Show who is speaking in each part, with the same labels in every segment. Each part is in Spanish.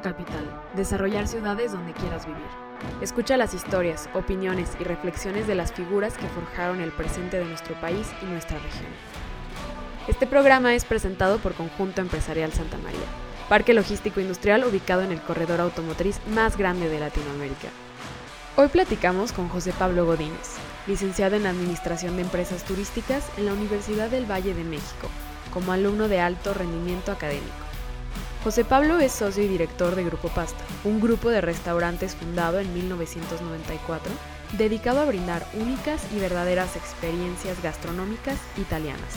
Speaker 1: Capital. Desarrollar ciudades donde quieras vivir. Escucha las historias, opiniones y reflexiones de las figuras que forjaron el presente de nuestro país y nuestra región. Este programa es presentado por Conjunto Empresarial Santa María, parque logístico industrial ubicado en el corredor automotriz más grande de Latinoamérica. Hoy platicamos con José Pablo Godínez, licenciado en Administración de Empresas Turísticas en la Universidad del Valle de México, como alumno de alto rendimiento académico. José Pablo es socio y director de Grupo Pasta, un grupo de restaurantes fundado en 1994 dedicado a brindar únicas y verdaderas experiencias gastronómicas italianas.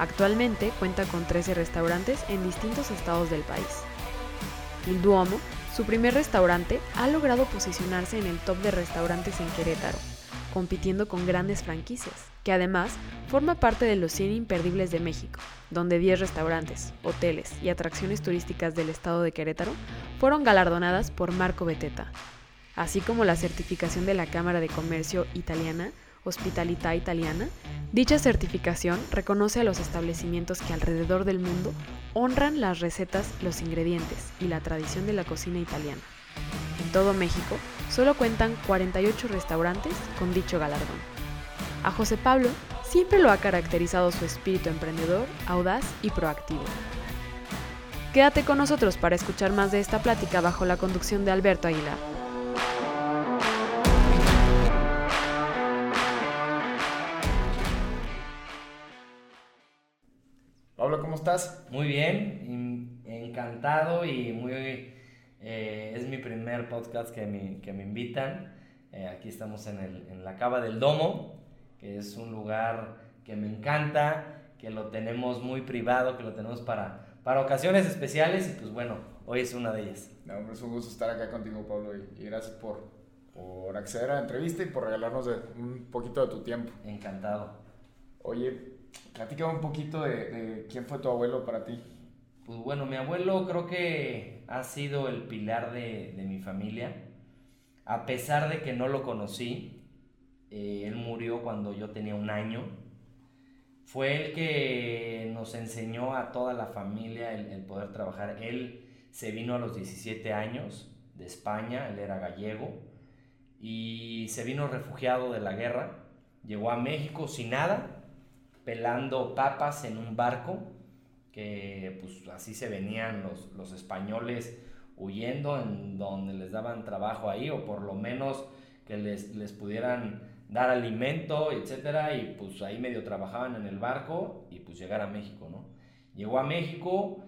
Speaker 1: Actualmente cuenta con 13 restaurantes en distintos estados del país. El Duomo, su primer restaurante, ha logrado posicionarse en el top de restaurantes en Querétaro, compitiendo con grandes franquicias, que además forma parte de los 100 imperdibles de México, donde 10 restaurantes, hoteles y atracciones turísticas del estado de Querétaro fueron galardonadas por Marco Beteta, así como la certificación de la Cámara de Comercio Italiana, Hospitalità Italiana. Dicha certificación reconoce a los establecimientos que alrededor del mundo honran las recetas, los ingredientes y la tradición de la cocina italiana. En todo México, solo cuentan 48 restaurantes con dicho galardón. A José Pablo siempre lo ha caracterizado su espíritu emprendedor, audaz y proactivo. Quédate con nosotros para escuchar más de esta plática bajo la conducción de Alberto Aguilar.
Speaker 2: Pablo, ¿cómo estás?
Speaker 3: Muy bien, encantado y muy... Eh, es mi primer podcast que me, que me invitan. Eh, aquí estamos en, el, en la Cava del Domo, que es un lugar que me encanta, que lo tenemos muy privado, que lo tenemos para, para ocasiones especiales y pues bueno, hoy es una de ellas.
Speaker 2: No, es un gusto estar acá contigo, Pablo, y, gracias por, por acceder a la entrevista y por regalarnos de, un poquito de tu tiempo.
Speaker 3: Encantado.
Speaker 2: Oye, platícame un poquito de, de quién fue tu abuelo para ti.
Speaker 3: Pues bueno, mi abuelo creo que ha sido el pilar de, de mi familia. A pesar de que no lo conocí, eh, él murió cuando yo tenía un año. Fue el que nos enseñó a toda la familia el, el, poder trabajar. Él se vino a los 17 años de España, él era gallego, y se vino refugiado de la guerra. Llegó a México sin nada, pelando papas en un barco, que pues así se venían los, los españoles huyendo, en donde les daban trabajo ahí, o por lo menos que les, les pudieran dar alimento, etcétera, y pues ahí medio trabajaban en el barco y pues llegar a México, ¿no? Llegó a México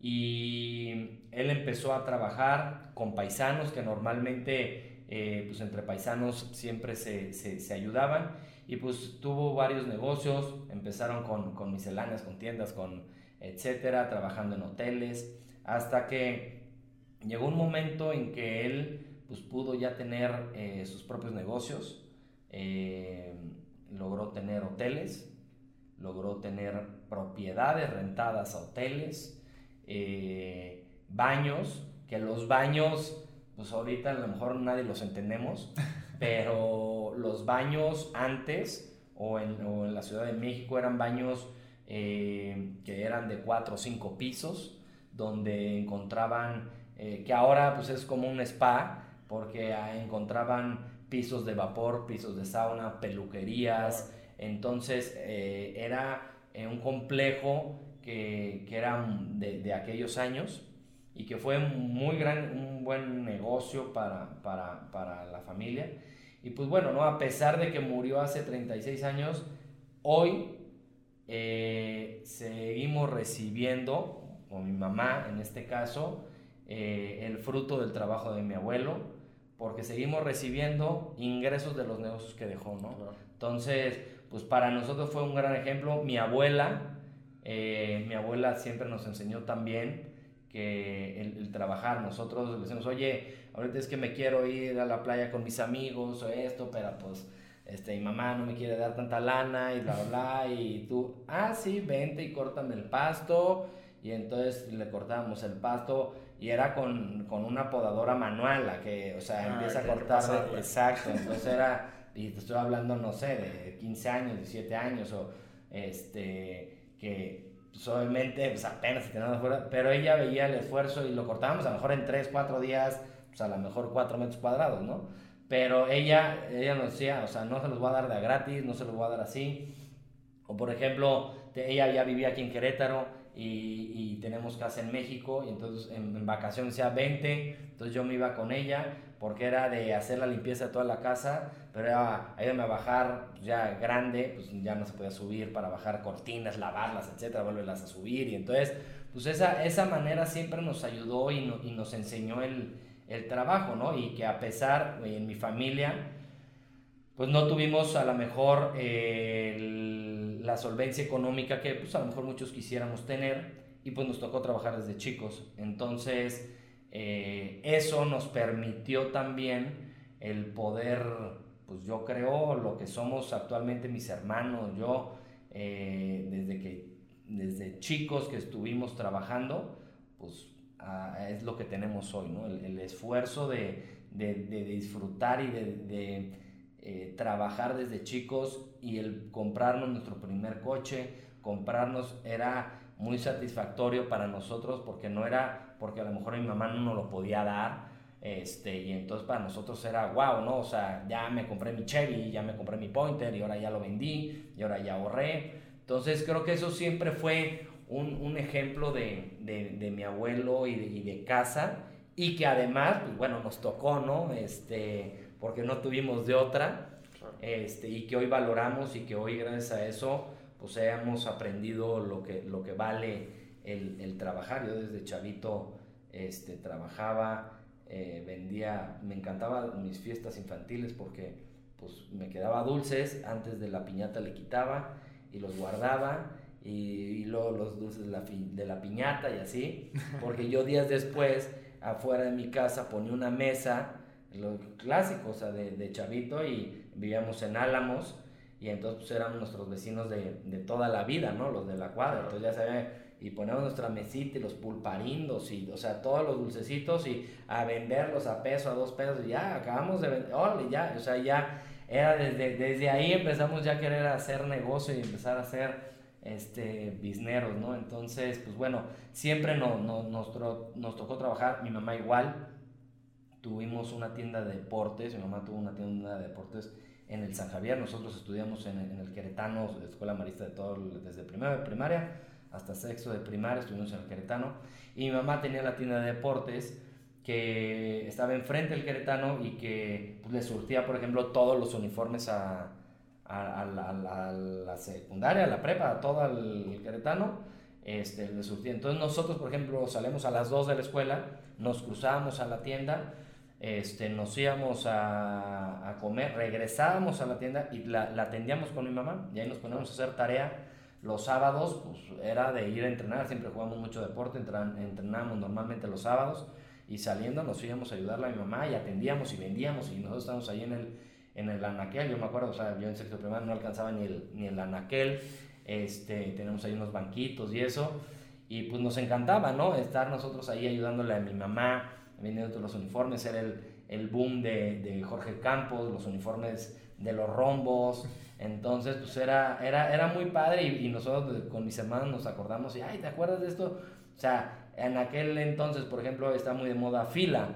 Speaker 3: y él empezó a trabajar con paisanos que normalmente, eh, pues entre paisanos siempre se, se, ayudaban y pues tuvo varios negocios, empezaron con, con misceláneas, con tiendas, con etcétera, trabajando en hoteles, hasta que llegó un momento en que él pues pudo ya tener eh, sus propios negocios, eh, logró tener hoteles, logró tener propiedades rentadas a hoteles, eh, baños, que los baños, pues ahorita a lo mejor nadie los entendemos, pero los baños antes o en, o en la Ciudad de México eran baños eh, que eran de 4 o 5 pisos, donde encontraban, eh, que ahora pues es como un spa, porque encontraban pisos de vapor, pisos de sauna, peluquerías. Entonces eh, era eh, un complejo que, que era de, aquellos años y que fue muy gran, un buen negocio para, para, para, la familia. Y pues bueno, ¿no? a pesar de que murió hace 36 años, hoy eh, seguimos recibiendo, o mi mamá en este caso, el fruto del trabajo de mi abuelo porque seguimos recibiendo ingresos de los negocios que dejó, ¿no? Claro. Entonces, pues para nosotros fue un gran ejemplo. Mi abuela, eh, mi abuela siempre nos enseñó también que el, el, trabajar, nosotros le decimos, oye, ahorita es que me quiero ir a la playa con mis amigos o esto, pero pues este, mi mamá no me quiere dar tanta lana y bla, bla, bla, y tú, ah, sí, vente y córtame el pasto, y entonces le cortábamos el pasto, y era con, con una podadora manual, la que, o sea, ah, empieza a cortar, exacto, entonces era, y te estoy hablando, no sé, de 15 años, 17 años, o este, que, pues obviamente pues apenas se teníamos fuera, pero ella veía el esfuerzo y lo cortábamos a lo mejor en 3, 4 días, pues a lo mejor 4 metros cuadrados, ¿no? Pero ella, ella nos decía, o sea, no se los voy a dar de gratis, no se los voy a dar así. O por ejemplo, ella ya vivía aquí en Querétaro y, y tenemos casa en México y entonces en, en vacaciones sea 20, entonces yo me iba con ella porque era de hacer la limpieza de toda la casa, pero era ayúdame a bajar pues, ya grande, pues ya no se podía subir para bajar cortinas, lavarlas, etcétera, volverlas a subir y entonces pues esa, esa manera siempre nos ayudó y, no, y nos enseñó el, el trabajo, ¿no? Y que a pesar, en mi familia, pues no tuvimos a lo mejor eh, el, la solvencia económica que pues a lo mejor muchos quisiéramos tener y pues nos tocó trabajar desde chicos. Entonces, eh, eso nos permitió también el poder, pues yo creo, lo que somos actualmente mis hermanos, yo, eh, desde que, desde chicos que estuvimos trabajando, pues es lo que tenemos hoy, ¿no? El, esfuerzo de, de, disfrutar y de, de eh, trabajar desde chicos y el comprarnos nuestro primer coche, comprarnos era muy satisfactorio para nosotros porque no era porque a lo mejor mi mamá no nos lo podía dar este y entonces para nosotros era wow no o sea ya me compré mi Chevy ya me compré mi Pointer y ahora ya lo vendí y ahora ya ahorré. Entonces creo que eso siempre fue un, un ejemplo de, de, de, mi abuelo y de, y de casa y que además pues bueno nos tocó no este porque no tuvimos de otra, este, y que hoy valoramos y que hoy gracias a eso pues hemos aprendido lo que, lo que vale el, el trabajar. Yo desde chavito este, trabajaba, eh, vendía, me encantaban mis fiestas infantiles porque pues me quedaba dulces, antes de la piñata le quitaba y los guardaba y, y luego los dulces de la, de la piñata y así, porque yo días después afuera de mi casa ponía una mesa lo clásico, o sea, de, de, chavito y vivíamos en Álamos y entonces pues eran nuestros vecinos de, de toda la vida, ¿no? Los de la cuadra, entonces ya sabían, y poníamos nuestra mesita y los pulparindos y, o sea, todos los dulcecitos y a venderlos a peso, a dos pesos y ya, acabamos de vender, órale, ya, o sea, ya era desde, desde ahí empezamos ya a querer hacer negocio y empezar a hacer este, bisneros, ¿no? Entonces, pues bueno, siempre no, no, nos, nos tocó trabajar, mi mamá igual, tuvimos una tienda de deportes, mi mamá tuvo una tienda de deportes en el San Javier, nosotros estudiamos en, en el Queretano, Escuela Marista de todo, desde primero de primaria hasta sexto de primaria, estuvimos en el Queretano, y mi mamá tenía la tienda de deportes que estaba enfrente del Queretano y que pues, le surtía, por ejemplo, todos los uniformes a, a, a, la, a, la, secundaria, a la prepa, a todo el Queretano, este, le surtía. Entonces nosotros, por ejemplo, salimos a las 2 de la escuela, nos cruzábamos a la tienda, este, nos íbamos a, a, comer, regresábamos a la tienda y la, la, atendíamos con mi mamá. Y ahí nos poníamos a hacer tarea. Los sábados, pues era de ir a entrenar, siempre jugamos mucho deporte, entrenábamos normalmente los sábados. Y saliendo nos íbamos a ayudarle a mi mamá y atendíamos y vendíamos. Y nosotros estábamos ahí en el, en el anaquel, yo me acuerdo, o sea, yo en sexto primario no alcanzaba ni el, ni el anaquel, este, tenemos ahí unos banquitos y eso, y pues nos encantaba, ¿no? Estar nosotros ahí ayudándole a mi mamá, vendiendo los uniformes, era el, el boom de, de, Jorge Campos, los uniformes de los rombos, entonces pues era, era, era muy padre y, y nosotros con mis hermanos nos acordamos y, ay, ¿te acuerdas de esto? O sea, en aquel entonces, por ejemplo, está muy de moda fila,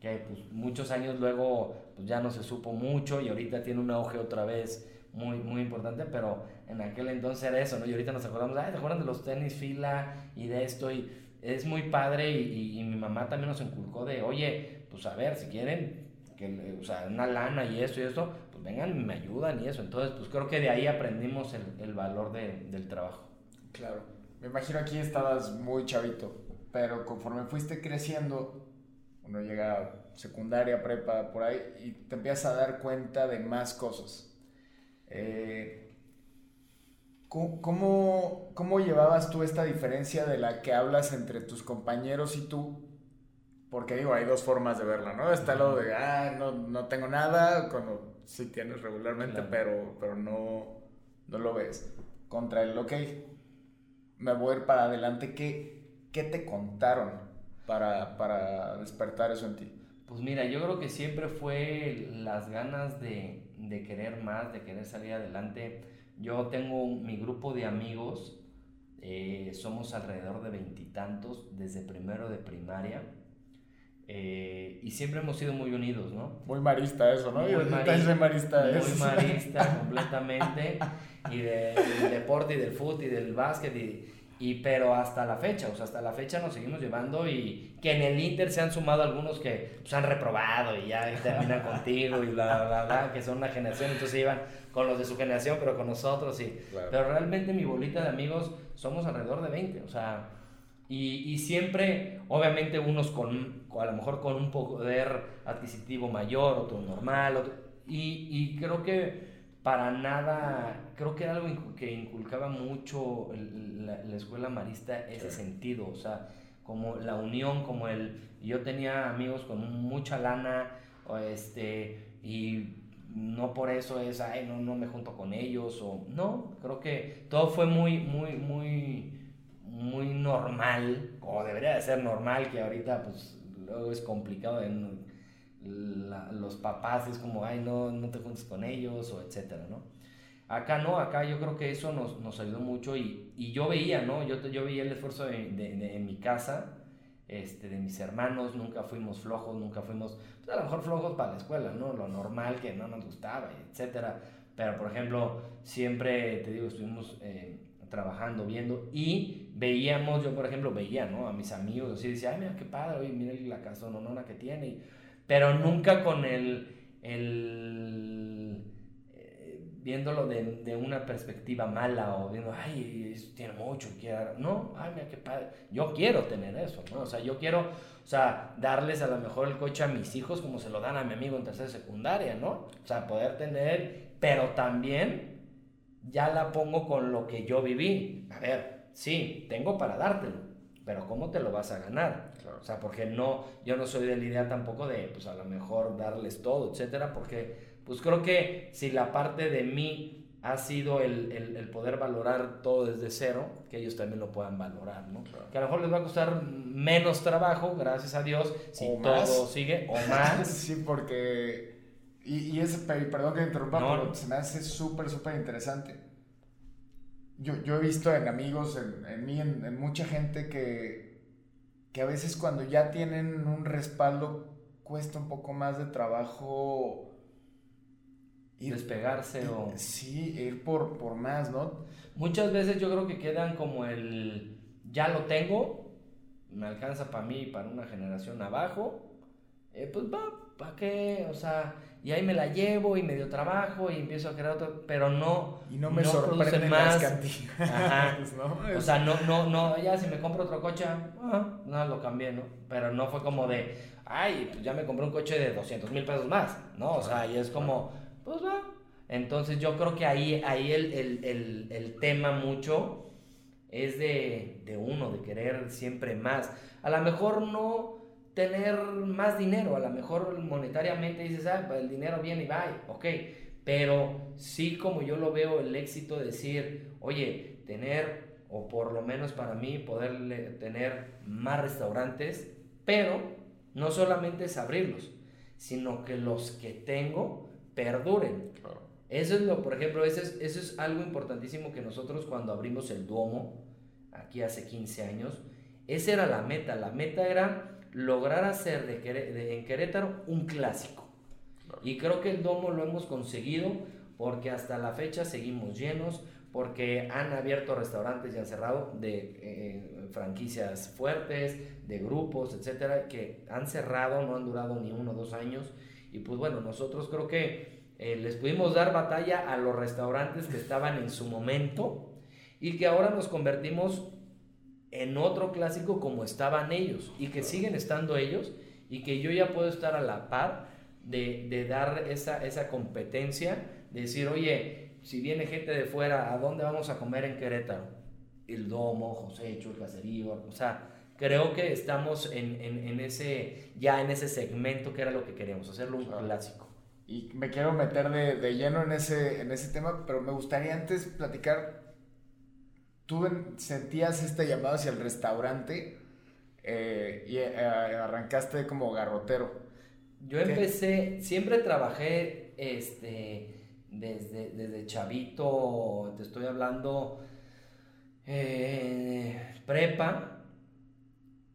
Speaker 3: que pues muchos años luego pues ya no se supo mucho y ahorita tiene un auge otra vez muy, muy importante, pero en aquel entonces era eso, ¿no? Y ahorita nos acordamos, ay, ¿te acuerdan de los tenis fila y de esto? Y es muy padre y, mi mamá también nos inculcó de, oye, pues a ver, si quieren, que, o sea, una lana y eso y eso, pues vengan me ayudan y eso. Entonces, pues creo que de ahí aprendimos el, el valor de, del trabajo.
Speaker 2: Claro. Me imagino aquí estabas muy chavito, pero conforme fuiste creciendo, uno llega a secundaria, prepa, por ahí, y te empiezas a dar cuenta de más cosas. Eh, ¿Cómo, ¿Cómo llevabas tú esta diferencia de la que hablas entre tus compañeros y tú? Porque digo, hay dos formas de verla, ¿no? Está lo de, ah, no, no tengo nada, cuando sí tienes regularmente, claro. pero, pero no, no lo ves. Contra el, ok, me voy a ir para adelante. ¿Qué, qué te contaron para, para despertar eso en ti?
Speaker 3: Pues mira, yo creo que siempre fue las ganas de, de querer más, de querer salir adelante yo tengo mi grupo de amigos, eh, Eh, somos alrededor de veintitantos desde primero de primaria. Eh, y siempre hemos sido muy unidos, ¿no?
Speaker 2: Muy marista eso, ¿no?
Speaker 3: Muy marista,
Speaker 2: marista.
Speaker 3: Muy
Speaker 2: es-
Speaker 3: marista completamente. Y de- del deporte y del fútbol y del básquet. Y, y- pero hasta la fecha, o sea, hasta la fecha nos seguimos llevando y que en el Inter se han sumado algunos que pues, han reprobado y ya terminan contigo y bla, bla, bla, que son una generación, entonces iban con los de su generación, pero con nosotros y...
Speaker 2: Claro.
Speaker 3: Pero realmente mi bolita de amigos somos alrededor de 20, o sea, y, y siempre, obviamente, unos con, a lo mejor con un poder adquisitivo mayor, otro normal, otro- y, y creo que para nada, creo que era algo que inculcaba mucho la, la escuela marista ese
Speaker 2: Sí.
Speaker 3: sentido, o sea, como la unión, como el, yo tenía amigos con mucha lana, o este, y no por eso es, ay, no, no me junto con ellos, o no, creo que todo fue muy, muy, muy, muy normal, o debería de ser normal, que ahorita pues luego es complicado en la- los papás, es como, ay, no, no te juntes con ellos, o etcétera, ¿no? Acá no, acá yo creo que eso nos, nos ayudó mucho y, y yo veía, ¿no? Yo, yo veía el esfuerzo de, de- mi casa, este, de mis hermanos, nunca fuimos flojos, nunca fuimos, pues a lo mejor flojos para la escuela, ¿no? Lo normal que no nos gustaba, etcétera. Pero, por ejemplo, siempre, te digo, estuvimos eh, trabajando, viendo y veíamos, yo por ejemplo veía, ¿no? A mis amigos, así decía, ay, mira qué padre, oye, mira la casononona que tiene. Pero nunca con el, el eh, viéndolo de, de una perspectiva mala o viendo, ay, es- tiene mucho, quiero, no, ay, mira qué padre, yo quiero tener eso, ¿no? O sea, yo quiero, o sea, darles a lo mejor el coche a mis hijos como se lo dan a mi amigo en tercera secundaria, ¿no? O sea, poder tener, pero también ya la pongo con lo que yo viví. A ver, sí, tengo para dártelo, pero ¿cómo te lo vas a ganar?
Speaker 2: Claro.
Speaker 3: O sea, porque no, yo no soy de la idea tampoco de, pues a lo mejor darles todo, etcétera, porque pues creo que si la parte de mí ha sido el, el- el poder valorar todo desde cero, que ellos también lo puedan valorar, ¿no?
Speaker 2: Claro.
Speaker 3: Que a lo mejor les va a costar menos trabajo, gracias a Dios, si
Speaker 2: O
Speaker 3: todo
Speaker 2: más.
Speaker 3: sigue, o más.
Speaker 2: Sí, porque. Y, y ese, perdón que te interrumpa,
Speaker 3: No,
Speaker 2: pero se me hace súper, súper interesante. Yo, yo he visto en amigos, en, en mí, en, en mucha gente que, que a veces cuando ya tienen un respaldo cuesta un poco más de trabajo ir,
Speaker 3: despegarse o...
Speaker 2: sí, ir por, por más, ¿no?
Speaker 3: Muchas veces yo creo que quedan como el ya lo tengo, me alcanza para mí y para una generación abajo, eh, pues va, ¿para qué? O sea, y ahí me la llevo y medio trabajo y empiezo a crear otro, pero no,
Speaker 2: Y no me
Speaker 3: producen
Speaker 2: sorprenden las cantidades,
Speaker 3: Ajá.
Speaker 2: ¿no?
Speaker 3: O sea, no, no, no, ya si me compro otro coche, ah, no, lo cambié, ¿no? Pero no fue como de, ay, pues ya me compré un coche de 200 mil pesos más, ¿no? O sea, y es como, pues va. Entonces yo creo que ahí, ahí el, el, el, el tema mucho es de, de uno, de querer siempre más. A lo mejor no tener más dinero, a lo mejor monetariamente dices, ah, pues el dinero viene y va, ok, pero sí como yo lo veo el éxito de decir, oye, tener, o por lo menos para mí, poder tener más restaurantes, pero no solamente es abrirlos, sino que los que tengo perduren.
Speaker 2: Claro.
Speaker 3: Eso es lo, por ejemplo, eso es, eso es algo importantísimo que nosotros cuando abrimos el Duomo, aquí hace 15 años, esa era la meta. La meta era lograr hacer de, en Querétaro un clásico.
Speaker 2: Claro.
Speaker 3: Y creo que el Domo lo hemos conseguido porque hasta la fecha seguimos llenos, porque han abierto restaurantes y han cerrado de eh, franquicias fuertes, de grupos, etcétera, que han cerrado, no han durado ni uno o dos años. Y pues bueno, nosotros creo que eh, les pudimos dar batalla a los restaurantes que estaban en su momento y que ahora nos convertimos en otro clásico como estaban ellos y que siguen estando ellos y que yo ya puedo estar a la par de, de dar esa, esa competencia, de decir, oye, si viene gente de fuera, ¿a dónde vamos a comer en Querétaro? El Domo, José Hecho, el Caserío, o sea, creo que estamos en, en, en ese, ya en ese segmento que era lo que queríamos, hacerlo un
Speaker 2: Claro.
Speaker 3: clásico.
Speaker 2: Y me quiero meter de, de lleno en ese, en ese tema, pero me gustaría antes platicar. Tú en- sentías este llamado hacia el restaurante eh, y eh, arrancaste como garrotero.
Speaker 3: Yo
Speaker 2: ¿Qué?
Speaker 3: empecé, siempre trabajé este, desde, desde chavito, te estoy hablando, eh, prepa,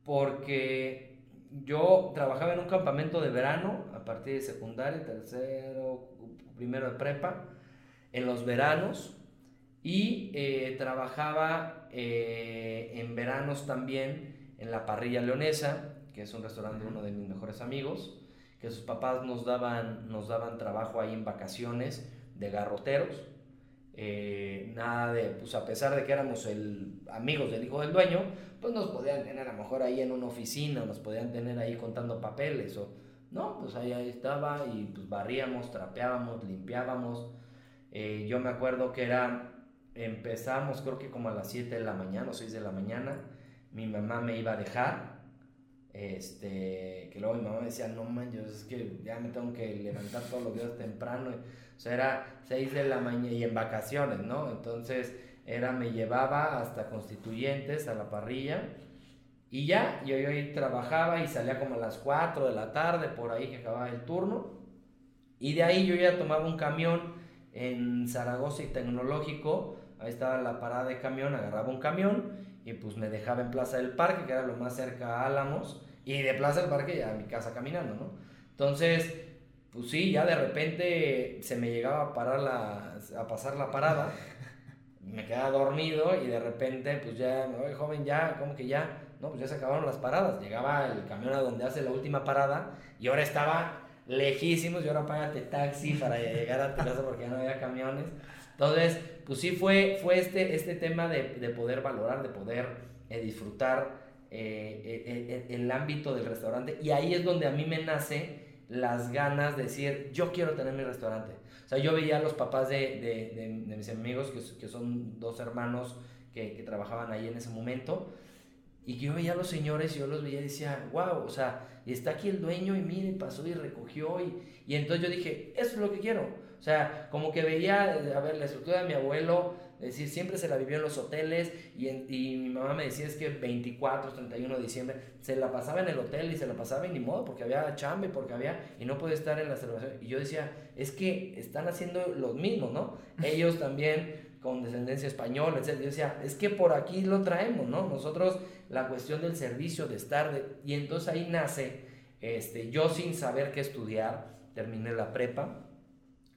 Speaker 3: porque yo trabajaba en un campamento de verano a partir de secundaria, tercero, primero de prepa, en los veranos, y eh, trabajaba eh, en veranos también en la parrilla leonesa, que es un restaurante de uno de mis mejores amigos, que sus papás nos daban, nos daban trabajo ahí en vacaciones de garroteros. Eh, nada de, pues a pesar de que éramos el, amigos del hijo del dueño, pues nos podían tener a lo mejor ahí en una oficina, nos podían tener ahí contando papeles o, no, pues ahí, ahí estaba y pues barríamos, trapeábamos, limpiábamos. Eh, yo me acuerdo que era, empezamos creo que como a las 7 de la mañana o 6 de la mañana, mi mamá me iba a dejar, este, que luego mi mamá me decía, no manches, es que ya me tengo que levantar todos los días temprano. O sea, era 6 de la mañana y en vacaciones, ¿no? Entonces, era, me llevaba hasta Constituyentes, a la parrilla. Y ya, yo, yo ahí trabajaba y salía como a las 4 de la tarde, por ahí que acababa el turno. Y de ahí yo ya tomaba un camión en Zaragoza y Tecnológico. Ahí estaba la parada de camión, agarraba un camión y pues me dejaba en Plaza del Parque, que era lo más cerca a Álamos. Y de Plaza del Parque ya a mi casa caminando, ¿no? Entonces, pues sí, ya de repente se me llegaba a parar la, a pasar la parada, me quedaba dormido y de repente, pues ya, oye, joven, ya, como que ya, no, pues ya se acabaron las paradas, llegaba el camión a donde hace la última parada y ahora estaba lejísimos y ahora págate taxi para llegar a tu casa porque ya no había camiones. Entonces, pues sí fue, fue este, este tema de, de poder valorar, de poder eh, disfrutar eh, eh, el ámbito del restaurante y ahí es donde a mí me nace las ganas de decir, yo quiero tener mi restaurante. O sea, yo veía a los papás de, de, mis amigos, que, que, son dos hermanos que, que, trabajaban ahí en ese momento, y yo veía a los señores y yo los veía y decía, wow, o sea, y está aquí el dueño y mire, pasó y recogió, y, y entonces yo dije, eso es lo que quiero. O sea, como que veía, a ver, la estructura de mi abuelo, es decir, siempre se la vivió en los hoteles y, y mi mamá me decía es que 24, 31 de diciembre se la pasaba en el hotel y se la pasaba y ni modo porque había chambe, porque había y no puede estar en la celebración. Y yo decía, es que están haciendo los mismos, ¿no? Ellos también con descendencia española, etc. Yo decía, es que por aquí lo traemos, ¿no? Nosotros la cuestión del servicio, de estar, de, y entonces ahí nace, este, yo sin saber qué estudiar, terminé la prepa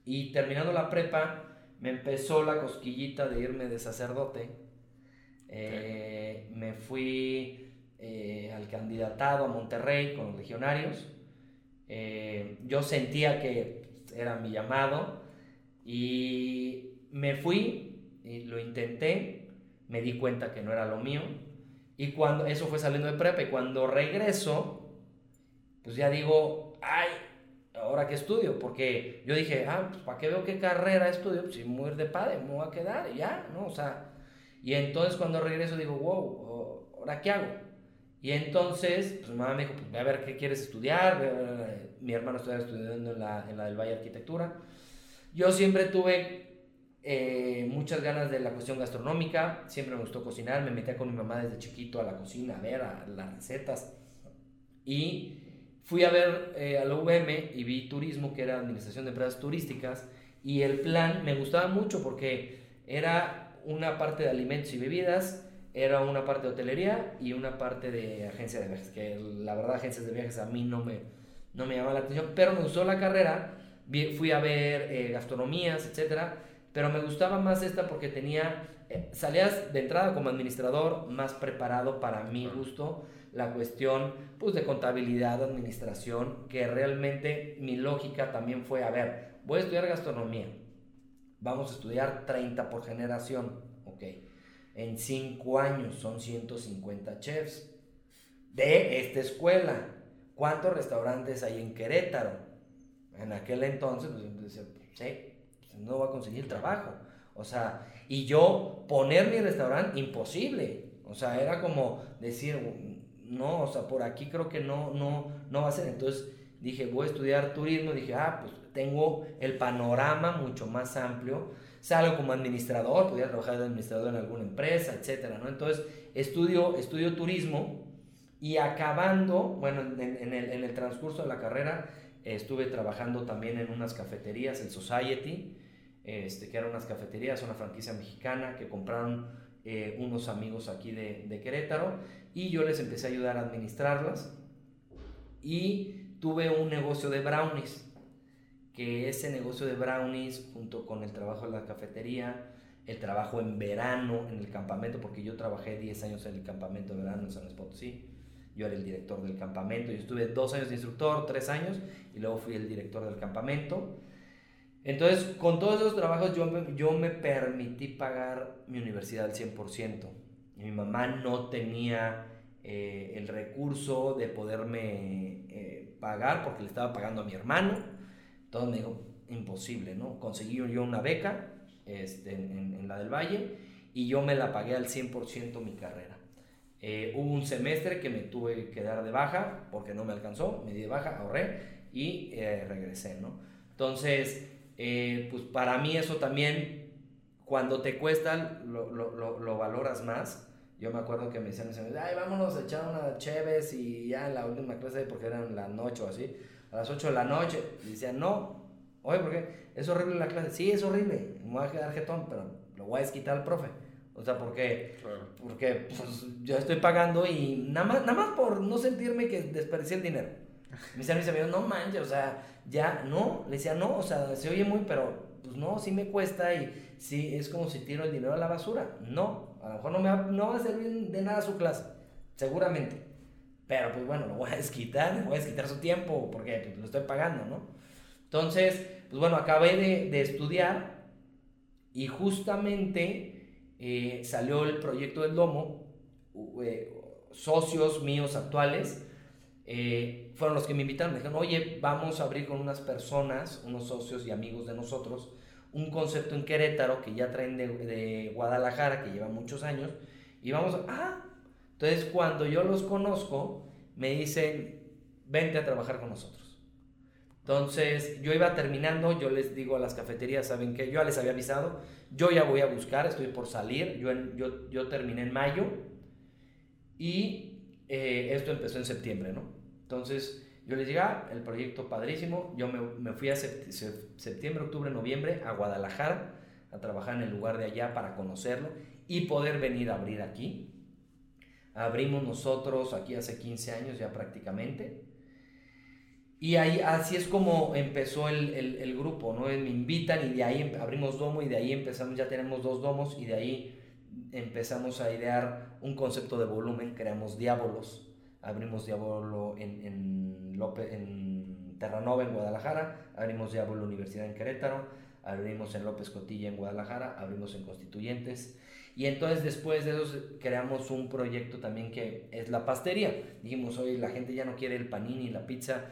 Speaker 3: y terminando la prepa, me empezó la cosquillita de irme de sacerdote. Eh, me fui eh, al candidatado a Monterrey con los legionarios. Eh, yo sentía que era mi llamado y me fui y lo intenté. Me di cuenta que no era lo mío. Y cuando eso fue saliendo de prepa y cuando regreso, pues ya digo, ay, ahora que estudio, porque yo dije, ah, pues ¿para qué veo qué carrera estudio? Pues si muy de padre, me voy a quedar y ya, ¿no? O sea, y entonces cuando regreso digo, wow, ¿ahora qué hago? Y entonces, pues mamá me dijo, pues a ver qué quieres estudiar. Mi hermano estaba estudiando en la, en la del Valle Arquitectura. Yo siempre tuve eh, muchas ganas de la cuestión gastronómica, siempre me gustó cocinar, me metía con mi mamá desde chiquito a la cocina, a ver a las recetas. Y Fui a ver eh, a la UVM y vi turismo, que era Administración de Empresas Turísticas, y el plan me gustaba mucho porque era una parte de alimentos y bebidas, era una parte de hotelería y una parte de agencia de viajes, que la verdad agencias de viajes a mí no me, no me llamaba la atención, pero me gustó la carrera, fui a ver eh, gastronomías, etcétera, pero me gustaba más esta porque tenía, eh, salías de entrada como administrador más preparado para mi gusto, la cuestión pues, de contabilidad, administración, que realmente mi lógica también fue, a ver, voy a estudiar gastronomía, vamos a estudiar 30 por generación, ok, en 5 años son 150 chefs de esta escuela. ¿Cuántos restaurantes hay en Querétaro? En aquel entonces, pues, decía, sí, no va a conseguir trabajo. O sea, y yo poner mi restaurante, imposible. O sea, era como decir, no, o sea, por aquí creo que no, no, no va a ser. Entonces dije, voy a estudiar turismo. Dije, ah, pues tengo el panorama mucho más amplio. Salgo como administrador, podría trabajar de administrador en alguna empresa, etcétera, ¿no? Entonces estudio, estudio turismo y acabando, bueno, en, el, en el, transcurso de la carrera estuve trabajando también en unas cafeterías, el Society, este, que eran unas cafeterías, una franquicia mexicana que compraron eh, unos amigos aquí de, Querétaro y yo les empecé a ayudar a administrarlas. Y tuve un negocio de brownies, que ese negocio de brownies junto con el trabajo en la cafetería, el trabajo en verano en el campamento, porque yo trabajé 10 años en el campamento de verano en San Luis Potosí, yo era el director del campamento, yo estuve dos años de instructor, tres años, y luego fui el director del campamento. Entonces, con todos esos trabajos yo me, me permití pagar mi universidad al 100%. mi mamá no tenía eh, el recurso de poderme eh, pagar porque le estaba pagando a mi hermano. Entonces me dijo, imposible, ¿no? Conseguí yo una beca este, en, en, la del Valle y yo me la pagué al 100% mi carrera. Eh, hubo un semestre que me tuve que dar de baja porque no me alcanzó, me di de baja, ahorré y regresé, ¿no? Entonces, pues para mí eso también, cuando te cuesta, lo, lo, lo valoras más yo me acuerdo que me decían, ay, vámonos a echar una cheves y ya en la última clase, porque eran la noche o así, a las 8 de la noche, y decían, no, oye, ¿por qué? Es horrible la clase. Sí, es horrible, me voy a quedar jetón, pero lo voy a desquitar al profe. O sea, porque, porque pues, yo estoy pagando y nada más, nada más por no sentirme que desperdicié el dinero. Me decían mis amigos, no manches, o sea, ya, no, le decía, no, o sea, se oye muy, pero pues no, sí me cuesta y sí, es como si tiro el dinero a la basura. No, a lo mejor no, me va, no va a servir de nada su clase, seguramente. Pero pues bueno, lo voy a desquitar, voy a desquitar su tiempo porque pues, lo estoy pagando, ¿no? Entonces, pues bueno, acabé de, de estudiar y justamente eh, salió el proyecto del Domo, eh, socios míos actuales, eh, fueron los que me invitaron. Me dijeron, oye, vamos a abrir con unas personas, unos socios y amigos de nosotros, un concepto en Querétaro que ya traen de, Guadalajara, que lleva muchos años, y vamos a... Ah, entonces cuando yo los conozco, me dicen, vente a trabajar con nosotros. Entonces yo iba terminando, yo les digo a las cafeterías, ¿saben qué? Yo ya les había avisado, yo ya voy a buscar, estoy por salir, yo, yo, yo terminé en mayo y eh, esto empezó en septiembre, ¿no? Entonces, yo les dije, ah, el proyecto padrísimo. Yo me, me fui a septiembre, octubre, noviembre a Guadalajara a trabajar en el lugar de allá para conocerlo y poder venir a abrir aquí. Abrimos nosotros aquí hace 15 años ya prácticamente. Y ahí, así es como empezó el, el, grupo, ¿no? Me invitan y de ahí em, abrimos domo y de ahí empezamos, ya tenemos dos domos y de ahí empezamos a idear un concepto de volumen, creamos diábolos abrimos Diablo en, en, López, en Terranova, en Guadalajara, abrimos Diablo Universidad en Querétaro, abrimos en López Cotilla en Guadalajara, abrimos en Constituyentes. Y entonces después de eso creamos un proyecto también que es la pastería. Dijimos, hoy la gente ya no quiere el panini, la pizza,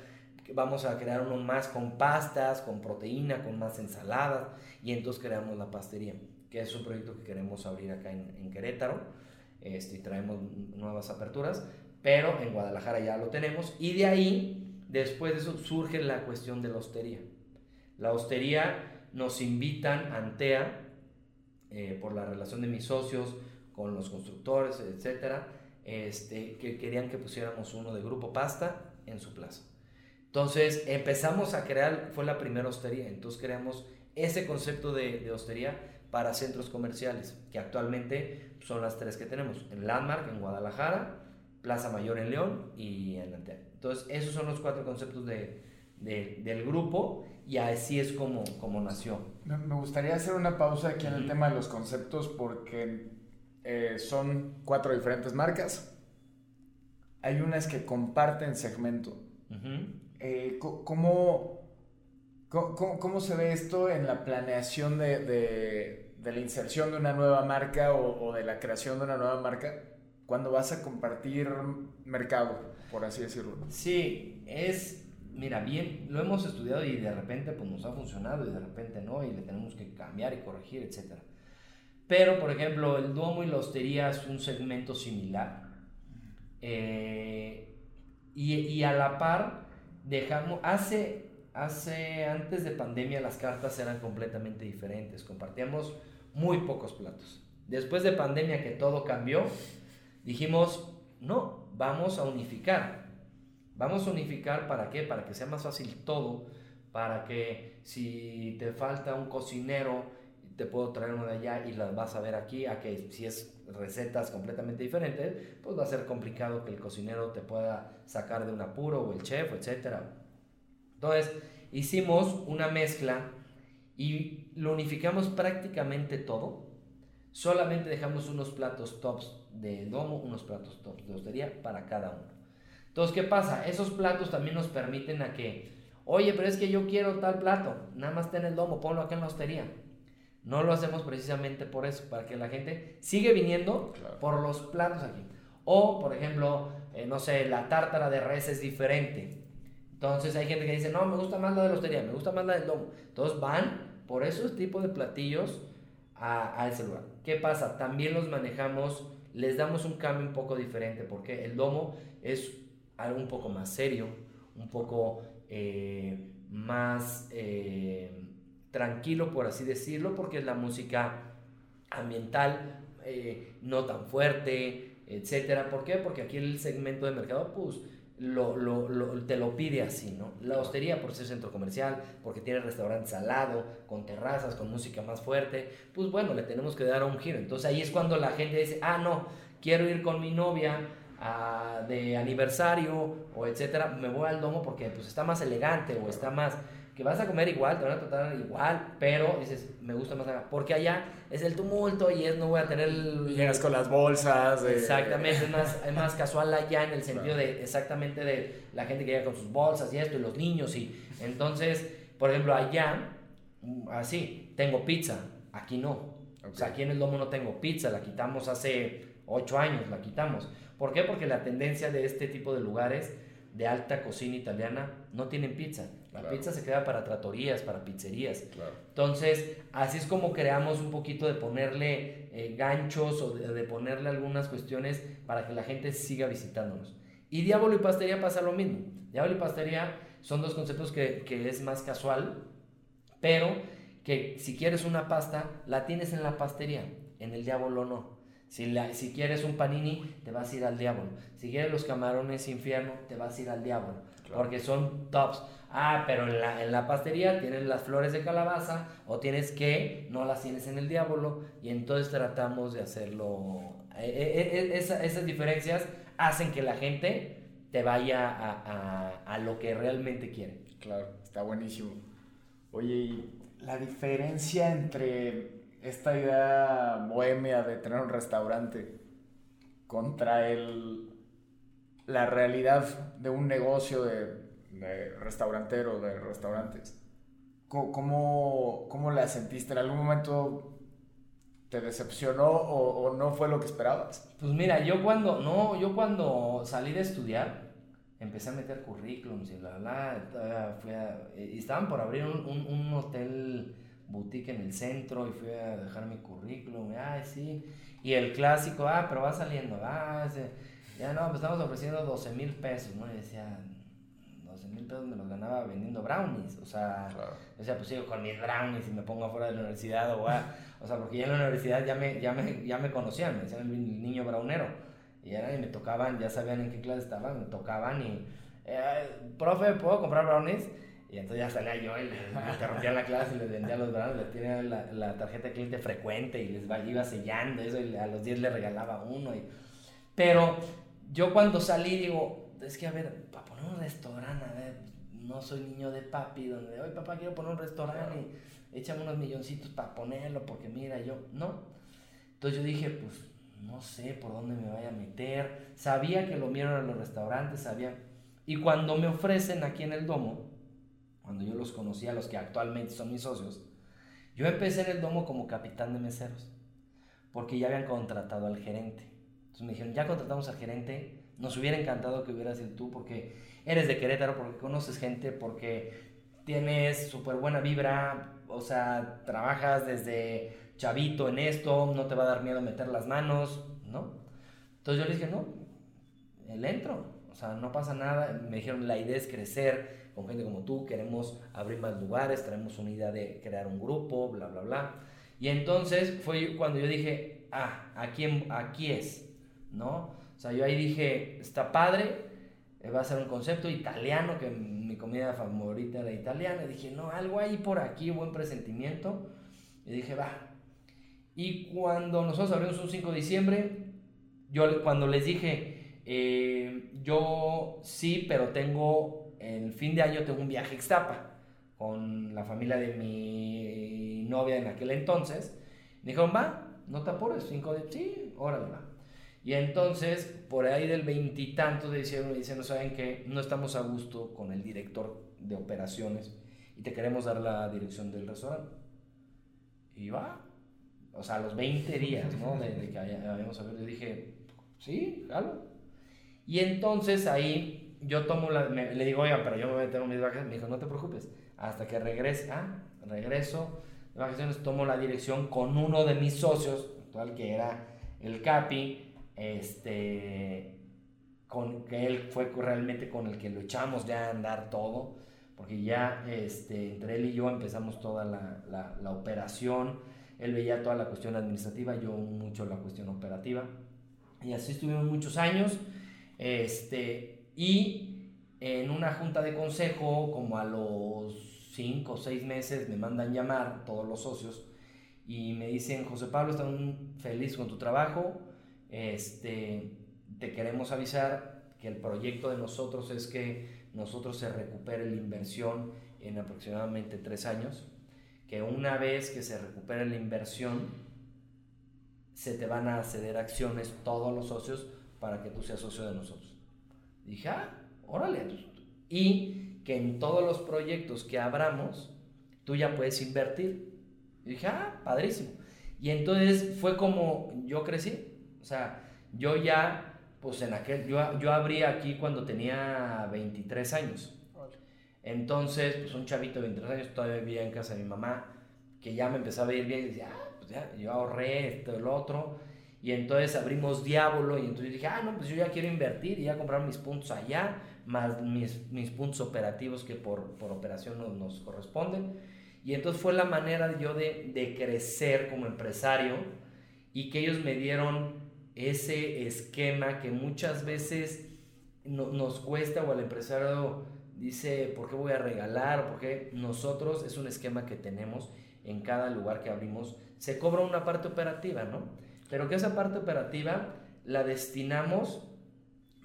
Speaker 3: vamos a crear uno más con pastas, con proteína, con más ensaladas. Y entonces creamos la pastería, que es un proyecto que queremos abrir acá en, en Querétaro. Este, y traemos nuevas aperturas pero en Guadalajara ya lo tenemos y de ahí, después de eso, surge la cuestión de la hostería. La hostería nos invitan, Antea, eh, por la relación de mis socios con los constructores, etcétera, este, que querían que pusiéramos uno de Grupo Pasta en su plaza. Entonces empezamos a crear, fue la primera hostería, entonces creamos ese concepto de, de hostería para centros comerciales, que actualmente son las tres que tenemos, en Landmark, en Guadalajara, Plaza Mayor en León y en Antea. Entonces, esos son los cuatro conceptos de, del grupo y así es como, como nació.
Speaker 2: Me gustaría hacer una pausa aquí en el tema de los conceptos porque eh, son cuatro diferentes marcas. Hay unas que comparten segmento. Eh, ¿cómo, cómo, se ve esto en la planeación de, de, de la inserción de una nueva marca o, o de la creación de una nueva marca? cuando vas a compartir mercado, por así decirlo.
Speaker 3: Sí, es, mira, bien, lo hemos estudiado y de repente pues nos ha funcionado y de repente no, y le tenemos que cambiar y corregir, etc. Pero, por ejemplo, el Duomo y la hostería es un segmento similar. Eh, y, y, a la par, dejamos, hace, hace, antes de pandemia las cartas eran completamente diferentes, compartíamos muy pocos platos. Después de pandemia que todo cambió, dijimos, no, vamos a unificar. Vamos a unificar para qué? Para que sea más fácil todo, para que si te falta un cocinero, te puedo traer uno de allá y las vas a ver aquí, a que si es recetas completamente diferentes, pues va a ser complicado que el cocinero te pueda sacar de un apuro o el chef, etc. Entonces, hicimos una mezcla y lo unificamos prácticamente todo. Solamente dejamos unos platos tops de domo, unos platos tops de hostería para cada uno. Entonces, ¿qué pasa? Esos platos también nos permiten a que, oye, pero es que yo quiero tal plato, nada más ten el domo, ponlo acá en la hostería. No lo hacemos precisamente por eso, para que la gente sigue viniendo por los platos aquí. O, por ejemplo, eh, no sé, la tártara de res es diferente. Entonces hay gente que dice, no, me gusta más la de la hostería, me gusta más la del domo. Entonces van por esos tipos de platillos a, a ese lugar. ¿Qué pasa? También los manejamos, les damos un cambio un poco diferente, porque el domo es algo un poco más serio, un poco eh, más... Eh, tranquilo, por así decirlo, porque es la música ambiental, eh, no tan fuerte, etcétera. ¿Por qué? Porque aquí el segmento de mercado, pues, lo, te lo pide así, ¿no? La hostería por ser centro comercial, porque tiene restaurante salado, con terrazas, con música más fuerte, pues bueno, le tenemos que dar un giro. Entonces ahí es cuando la gente dice, ah, no, quiero ir con mi novia a, de aniversario o etcétera, me voy al domo porque pues está más elegante o está más que vas a comer igual, te van a tratar igual, pero dices, me gusta más acá. Porque allá es el tumulto y es no voy a tener el...
Speaker 2: Llegas con las bolsas.
Speaker 3: Exactamente, es más, es más casual allá en el sentido de exactamente de la gente que llega con sus bolsas y esto, y los niños. y Entonces, por ejemplo, allá, así, tengo pizza, aquí no. O sea, aquí en el domo no tengo pizza, la quitamos hace ocho años, la quitamos. ¿Por qué? Porque la tendencia de este tipo de lugares de alta cocina italiana no tienen pizza. La pizza se queda para tratorías, para pizzerías. Entonces, así es como creamos un poquito de ponerle eh, ganchos o de, ponerle algunas cuestiones para que la gente siga visitándonos. Y Diablo y Pastería pasa lo mismo. Diablo y Pastería son dos conceptos que, que es más casual, pero que si quieres una pasta, la tienes en la pastería, en el Diablo no. Si, la, si quieres un panini, te vas a ir al diablo. Si quieres los camarones infierno, te vas a ir al diablo. Porque son tops. Ah, pero en la, en la pastería tienes las flores de calabaza o tienes que, no las tienes en el diablo y entonces tratamos de hacerlo. Eh, eh, eh, esas diferencias hacen que la gente te vaya a, a, a, lo que realmente quiere.
Speaker 2: Claro, está buenísimo. Oye, ¿y la diferencia entre esta idea bohemia de tener un restaurante contra el, la realidad de un negocio de de restaurantero, de restaurantes. ¿Cómo, ¿Cómo, la sentiste? ¿En algún momento te decepcionó o, no fue lo que esperabas?
Speaker 3: Pues mira, yo cuando, no, yo cuando salí de estudiar, empecé a meter currículums y la, la, fui y estaban por abrir un, un, hotel boutique en el centro y fui a dejar mi currículum, ay, sí, y el clásico, ah, pero va saliendo, ah, ya no, pues estamos ofreciendo 12 mil pesos, ¿no? Y decía, mil pesos me los ganaba vendiendo brownies. O sea, o sea, pues sigo con mis brownies y me pongo afuera de la universidad. O, o sea, porque ya en la universidad ya me, ya me, ya me conocían, me decían el niño brownero. Y, era, y me tocaban, ya sabían en qué clase estaba, me tocaban y, eh, profe, ¿puedo comprar brownies? Y entonces ya salía yo y les interrumpía la clase y les vendía los brownies, les tenía la, la, tarjeta de cliente frecuente y les iba sellando eso y a los 10 le regalaba uno. Y... Pero yo cuando salí digo, es que a ver, para poner un restaurante, a ver, no soy niño de papi, donde, oye papá, quiero poner un restaurante y échame unos milloncitos para ponerlo, porque mira, yo, no. Entonces yo dije, pues, no sé por dónde me vaya a meter. Sabía que lo mío en los restaurantes, sabía. Y cuando me ofrecen aquí en el Domo, cuando yo los conocí a los que actualmente son mis socios, yo empecé en el Domo como capitán de meseros, porque ya habían contratado al gerente. Entonces me dijeron, ya contratamos al gerente, nos hubiera encantado que hubieras sido tú porque eres de Querétaro, porque conoces gente, porque tienes súper buena vibra, o sea, trabajas desde chavito en esto, no te va a dar miedo meter las manos, ¿no? Entonces yo le dije, no, el entro, o sea, no pasa nada. Me dijeron, la idea es crecer con gente como tú, queremos abrir más lugares, tenemos una idea de crear un grupo, bla, bla, bla. Y entonces fue cuando yo dije, ah, aquí, aquí es, ¿no? O sea, yo ahí dije, está padre, eh, va a ser un concepto italiano, que mi comida favorita era italiana. Dije, no, algo ahí por aquí, buen presentimiento. Y dije, va. Y cuando nosotros abrimos un 5 de diciembre, yo cuando les dije, eh, yo sí, pero tengo, el fin de año tengo un viaje a Ixtapa con la familia de mi novia en aquel entonces. Me dijeron, va, no te apures, 5 de... Sí, órale, va. Y entonces, por ahí del veintitantos de diciembre, me dicen, no saben que no estamos a gusto con el director de operaciones y te queremos dar la dirección del restaurante. Y va, o sea, a los 20 días, ¿no? De, que habíamos yo dije, sí, claro. Y entonces ahí yo tomo la, le digo, oiga, pero yo me tengo mis vacaciones. Me dijo, no te preocupes, hasta que regrese, ah, regreso de vacaciones, tomo la dirección con uno de mis socios, actual que era el Capi, este, con que él fue realmente con el que lo echamos ya a andar todo, porque ya este, entre él y yo empezamos toda la, la, la operación él veía toda la cuestión administrativa, yo mucho la cuestión operativa. Y así estuvimos muchos años. Este, y en una junta de consejo, como a los 5 o 6 meses, me mandan llamar todos los socios y me dicen, José Pablo, están feliz con tu trabajo. Este, te queremos avisar que el proyecto de nosotros es que nosotros se recupere la inversión en aproximadamente 3 años que una vez que se recupere la inversión, se te van a ceder acciones todos los socios para que tú seas socio de nosotros. Dije, ah, órale. Y que en todos los proyectos que abramos, tú ya puedes invertir. dije, ah, padrísimo. Y entonces fue como yo crecí. O sea, yo ya, pues en aquel, yo, yo abrí aquí cuando tenía 23 años. Entonces, pues un chavito de 23 años todavía vivía en casa de mi mamá, que ya me empezaba a ir bien y decía, ah, pues ya, yo ahorré esto, el otro. Y entonces abrimos Diablo y entonces dije, ah, no, pues yo ya quiero invertir y ya comprar mis puntos allá, más mis, mis puntos operativos que por, por operación nos, nos, corresponden. Y entonces fue la manera yo de, de crecer como empresario y que ellos me dieron ese esquema que muchas veces no, nos cuesta o al empresario dice, ¿por qué voy a regalar? Porque nosotros es un esquema que tenemos en cada lugar que abrimos. Se cobra una parte operativa, ¿no? Pero que esa parte operativa la destinamos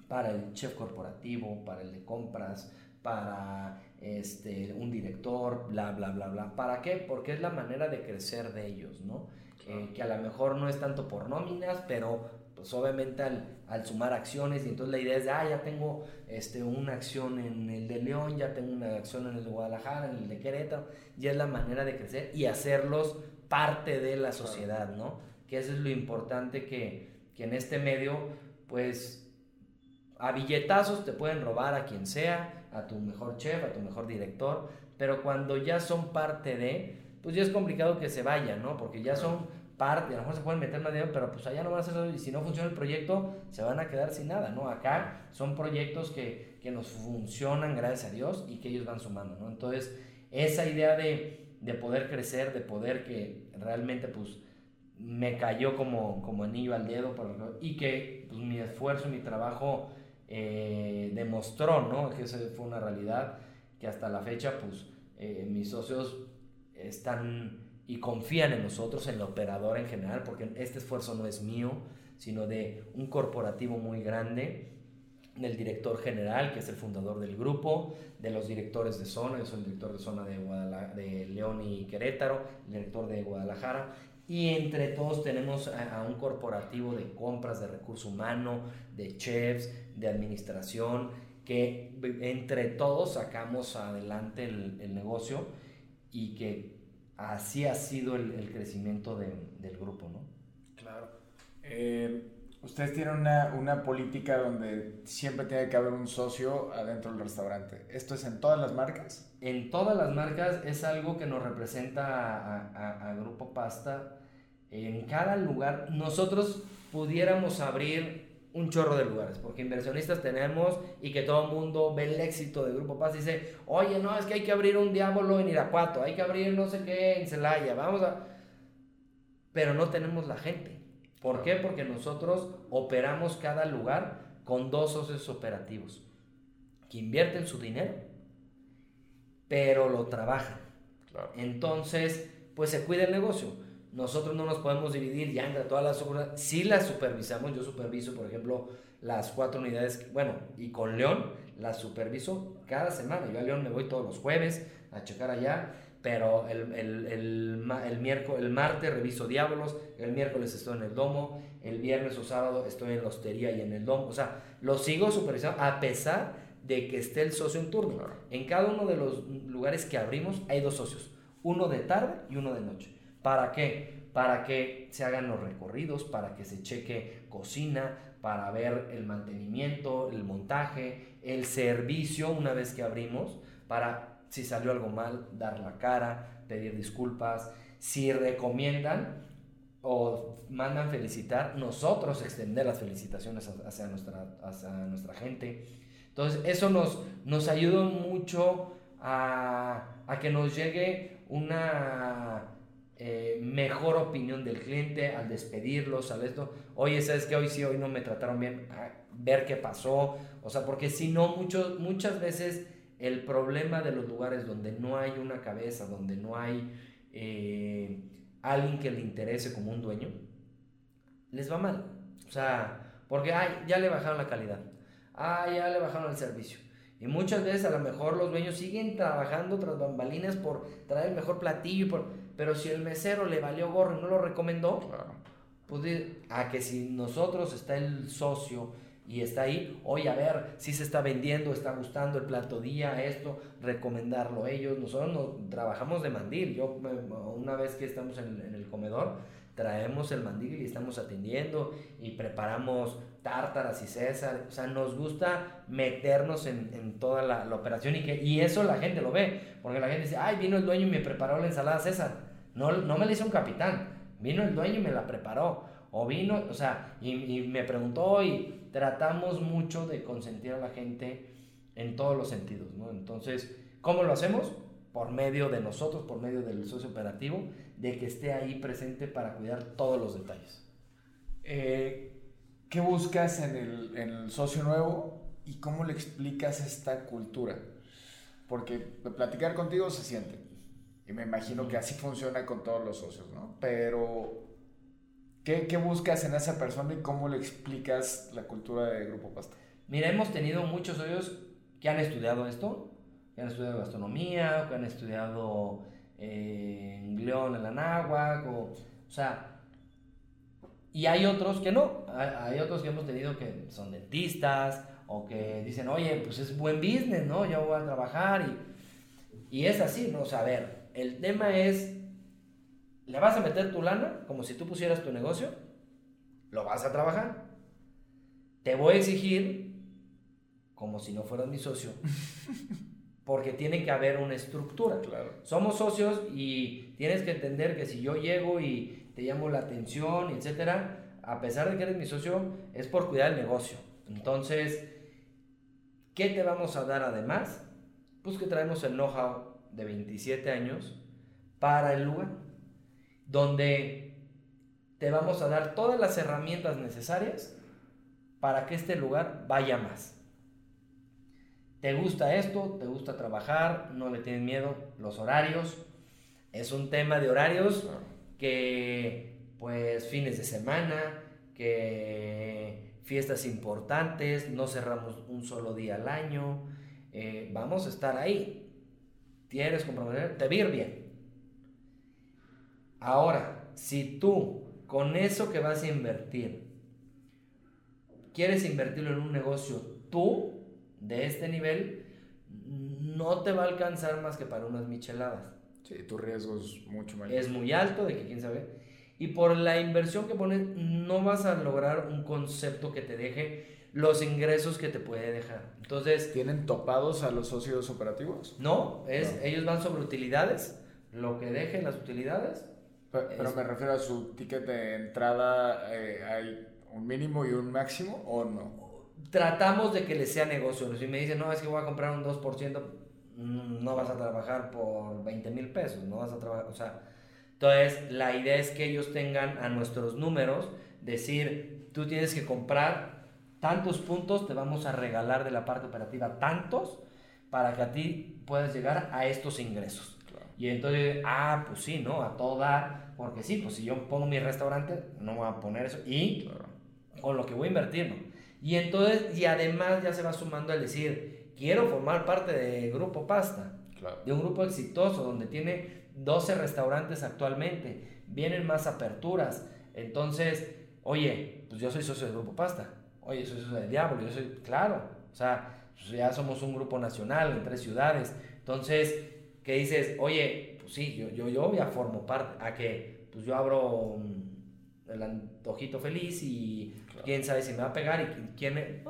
Speaker 3: para el chef corporativo, para el de compras, para este, un director, bla, bla, bla, bla. ¿Para qué? Porque es la manera de crecer de ellos, ¿no? Eh, que a lo mejor no es tanto por nóminas, pero pues obviamente al, sumar acciones y entonces la idea es de, ah, ya tengo este, una acción en el de León, ya tengo una acción en el de Guadalajara, en el de Querétaro, ya es la manera de crecer y hacerlos parte de la sociedad, ¿no? Que eso es lo importante que, que en este medio, pues a billetazos te pueden robar a quien sea, a tu mejor chef, a tu mejor director, pero cuando ya son parte de, pues ya es complicado que se vayan, ¿no? Porque ya son parte, a lo mejor se pueden meter más dinero, pero pues allá no van a hacer eso y si no funciona el proyecto, se van a quedar sin nada, ¿no? Acá son proyectos que, que nos funcionan, gracias a Dios, y que ellos van sumando, ¿no? Entonces, esa idea de, de poder crecer, de poder que realmente, pues, me cayó como, como anillo al dedo, y que pues, mi esfuerzo, mi trabajo eh, demostró, ¿no? Que esa fue una realidad que hasta la fecha, pues, eh, mis socios están y confían en nosotros, en la operadora en general, porque este esfuerzo no es mío, sino de un corporativo muy grande, del director general, que es el fundador del grupo, de los directores de zona, yo soy el director de zona de, León y Querétaro, el director de Guadalajara, y entre todos tenemos a, un corporativo de compras, de recurso humano, de chefs, de administración, que entre todos sacamos adelante el, el negocio y que así ha sido el, crecimiento del grupo, ¿no?
Speaker 2: Claro. Eh, ustedes tienen una, una, política donde siempre tiene que haber un socio adentro del restaurante. ¿Esto es en todas las marcas?
Speaker 3: En todas las marcas es algo que nos representa a, a Grupo Pasta. En cada lugar, nosotros pudiéramos abrir un chorro de lugares, porque inversionistas tenemos y que todo el mundo ve el éxito de Grupo Paz y dice, oye, no, es que hay que abrir un diablo en Irapuato, hay que abrir no sé qué en Celaya, vamos a... Pero no tenemos la gente. ¿Por qué? Porque nosotros operamos cada lugar con dos socios operativos, que invierten su dinero, pero lo trabajan. Entonces, pues se cuida el negocio. Nosotros no nos podemos dividir ya entre todas las obras. Sí las supervisamos, yo superviso, por ejemplo, las cuatro unidades, bueno, y con León las superviso cada semana. Yo a León me voy todos los jueves a checar allá, pero el, el, el, el, miércoles, el martes reviso Diablos, el miércoles estoy en el domo, el viernes o sábado estoy en la hostería y en el domo. O sea, lo sigo supervisando a pesar de que esté el socio en turno. En cada uno de los lugares que abrimos hay dos socios, uno de tarde y uno de noche. ¿Para qué? Para que se hagan los recorridos, para que se cheque cocina, para ver el mantenimiento, el montaje, el servicio una vez que abrimos, para si salió algo mal, dar la cara, pedir disculpas. Si recomiendan o mandan felicitar, nosotros extender las felicitaciones hacia nuestra, hacia nuestra gente. Entonces, eso nos, nos ayuda mucho a, a que nos llegue una eh, mejor opinión del cliente al despedirlos, al esto. Oye, ¿sabes que Hoy sí, hoy no me trataron bien. ver qué pasó. O sea, porque si no, mucho, muchas veces el problema de los lugares donde no hay una cabeza, donde no hay eh, alguien que le interese como un dueño, les va mal. O sea, porque ay, ya le bajaron la calidad. Ah, ya le bajaron el servicio. Y muchas veces a lo mejor los dueños siguen trabajando tras bambalinas por traer el mejor platillo, por, pero si el mesero le valió gorro y no lo recomendó, pues a que si nosotros está el socio y está ahí, oye, a ver si se está vendiendo, está gustando el plato día, esto, recomendarlo ellos. Nosotros no, trabajamos de mandil. Yo, una vez que estamos en, en el comedor, traemos el mandil y estamos atendiendo y preparamos tártaras y César. O sea, nos gusta meternos en, en toda la, la, operación y, que, y eso la gente lo ve. Porque la gente dice, ay, vino el dueño y me preparó la ensalada César. No, no me la hizo un capitán, vino el dueño y me la preparó. O vino, o sea, y, me preguntó y tratamos mucho de consentir a la gente en todos los sentidos, ¿no? Entonces, ¿cómo lo hacemos? Por medio de nosotros, por medio del socio operativo de que esté ahí presente para cuidar todos los detalles.
Speaker 2: Eh, ¿Qué buscas en el socio nuevo y cómo le explicas esta cultura? Porque platicar contigo se siente. Me imagino que así funciona con todos los socios, ¿no? Pero, ¿qué, ¿qué, buscas en esa persona y cómo le explicas la cultura de Grupo Pasta?
Speaker 3: Mira, hemos tenido muchos socios que han estudiado esto, que han estudiado gastronomía, que han estudiado en León, en la Náhuac, o, o sea, y hay otros que no, hay, otros que hemos tenido que son dentistas, o que dicen, oye, pues es buen business, ¿no? Ya voy a trabajar, y, y es así, ¿no? O sea, a ver, el tema es, le vas a meter tu lana, como si tú pusieras tu negocio, lo vas a trabajar, te voy a exigir, como si no fueras mi socio, porque tiene que haber una estructura.
Speaker 2: Claro.
Speaker 3: Somos socios y tienes que entender que si yo llego y te llamo la atención, etcétera, a pesar de que eres mi socio, es por cuidar el negocio. Entonces, ¿qué te vamos a dar además? Pues que traemos el know-how de 27 años para el lugar, donde te vamos a dar todas las herramientas necesarias para que este lugar vaya más te gusta esto, te gusta trabajar, no le tienes miedo, los horarios. Es un tema de horarios que, pues, fines de semana, que fiestas importantes, no cerramos un solo día al año. Eh, vamos a estar ahí. Tienes comprometer, te vir bien. Ahora, si tú con eso que vas a invertir, quieres invertirlo en un negocio tú, de este nivel, no te va a alcanzar más que para unas micheladas.
Speaker 2: Sí, tu riesgo es mucho mayor.
Speaker 3: Es muy alto, de que quién sabe. Y por la inversión que pones, no vas a lograr un concepto que te deje los ingresos que te puede dejar. Entonces.
Speaker 2: ¿Tienen topados a los socios operativos?
Speaker 3: No, es, ellos van sobre utilidades. Lo que dejen las utilidades.
Speaker 2: Pero, me refiero a su ticket de entrada, eh, ¿hay un mínimo y un máximo o no?
Speaker 3: tratamos de que les sea negocio. Si me dicen, no, es que voy a comprar un 2%, mm, no vas a trabajar por 20 mil pesos, no vas a trabajar, o sea, entonces la idea es que ellos tengan a nuestros números, decir, tú tienes que comprar tantos puntos, te vamos a regalar de la parte operativa tantos, para que a ti puedas llegar a estos ingresos. Y Y entonces, ah, pues sí, ¿no? A todo dar, porque sí, pues si yo pongo mi restaurante, no voy a poner eso. Y con lo que voy a invertir, ¿no? Y entonces, y además ya se va sumando al decir, quiero formar parte de Grupo Pasta, de un grupo exitoso donde tiene 12 restaurantes actualmente, vienen más aperturas. Entonces, oye, pues yo soy socio del Grupo Pasta, oye, soy socio del Diablo, yo soy, claro, o sea, pues ya somos un grupo nacional en tres ciudades. Entonces, ¿qué dices, oye, pues sí, yo, yo, yo ya formo parte, a que pues yo abro el antojito feliz y quién sabe si me va a pegar y quién me...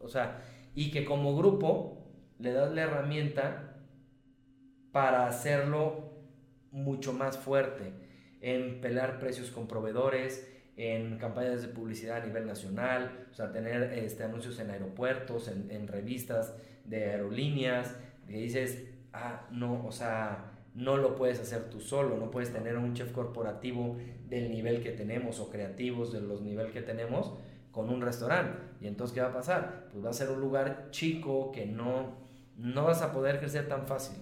Speaker 3: o sea, y que como grupo le das la herramienta para hacerlo mucho más fuerte en pelear precios con proveedores, en campañas de publicidad a nivel nacional, o sea, tener este, anuncios en aeropuertos, en, en revistas de aerolíneas, que dices, ah, no, o sea, no lo puedes hacer tú solo, no puedes tener un chef corporativo del nivel que tenemos o creativos de los nivel que tenemos con un restaurante. Y entonces, ¿qué va a pasar? Pues va a ser un lugar chico que no, no vas a poder crecer tan fácil.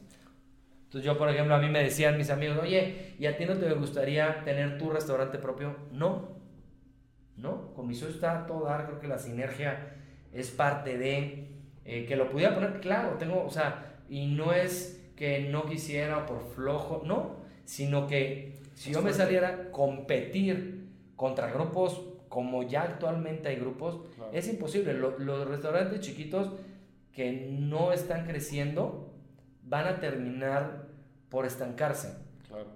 Speaker 3: Entonces yo, por ejemplo, a mí me decían mis amigos, oye, ¿y a ti no te gustaría tener tu restaurante propio? No, no, con mi socio está todo dar, creo que la sinergia es parte de, eh, que lo pudiera poner, claro, tengo, o sea, y no es que no quisiera por flojo, no, sino que si yo me saliera a competir contra grupos como ya actualmente hay grupos, es imposible. los restaurantes chiquitos que no están creciendo van a terminar por estancarse.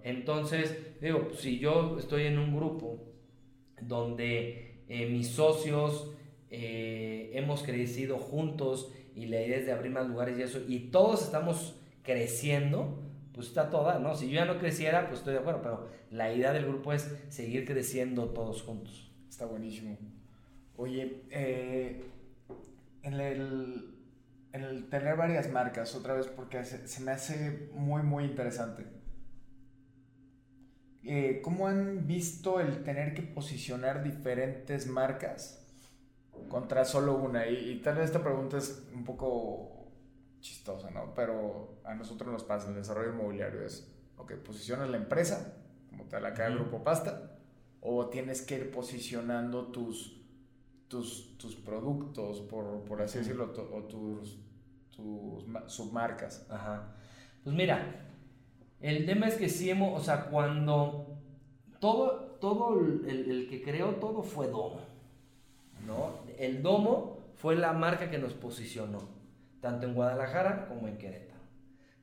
Speaker 3: Entonces, digo, si yo estoy en un grupo donde eh, mis socios eh, hemos crecido juntos y la idea es de abrir más lugares y eso, y todos estamos creciendo, pues está toda, ¿no? Si yo ya no creciera, pues estoy de acuerdo, pero la idea del grupo es seguir creciendo todos juntos.
Speaker 2: Está buenísimo. Oye, eh, en el el tener varias marcas, otra vez, porque se, me hace muy, muy interesante. Eh, ¿Cómo han visto el tener que posicionar diferentes marcas contra solo una? Y, tal vez esta pregunta es un poco chistosa, ¿no? Pero a nosotros nos pasa en el desarrollo inmobiliario es, ok, posicionas la empresa, como tal acá el Grupo Pasta, o tienes que ir posicionando tus tus, tus productos, por, por así decirlo, o tus, tus submarcas.
Speaker 3: Ajá. Pues mira, el tema es que sí hemos, o sea, cuando todo, todo el, el que creó todo fue Domo, ¿no? El Domo fue la marca que nos posicionó, tanto en Guadalajara como en Querétaro.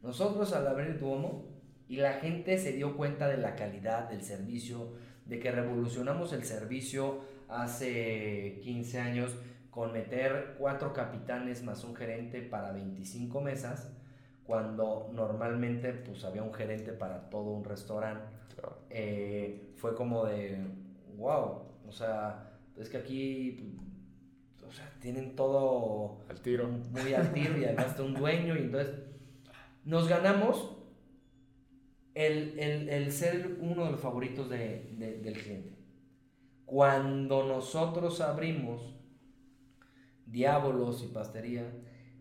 Speaker 3: Nosotros al abrir Domo y la gente se dio cuenta de la calidad del servicio, de que revolucionamos el servicio hace 15 años con meter cuatro capitanes más un gerente para 25 mesas, cuando normalmente pues había un gerente para todo un restaurante. Eh, fue como de, wow, o sea, es que aquí o sea, tienen todo
Speaker 2: al tiro.
Speaker 3: muy al tiro y además de un dueño y entonces nos ganamos el, el, el ser uno de los favoritos de, del cliente. Cuando nosotros abrimos Diábolos y Pastería,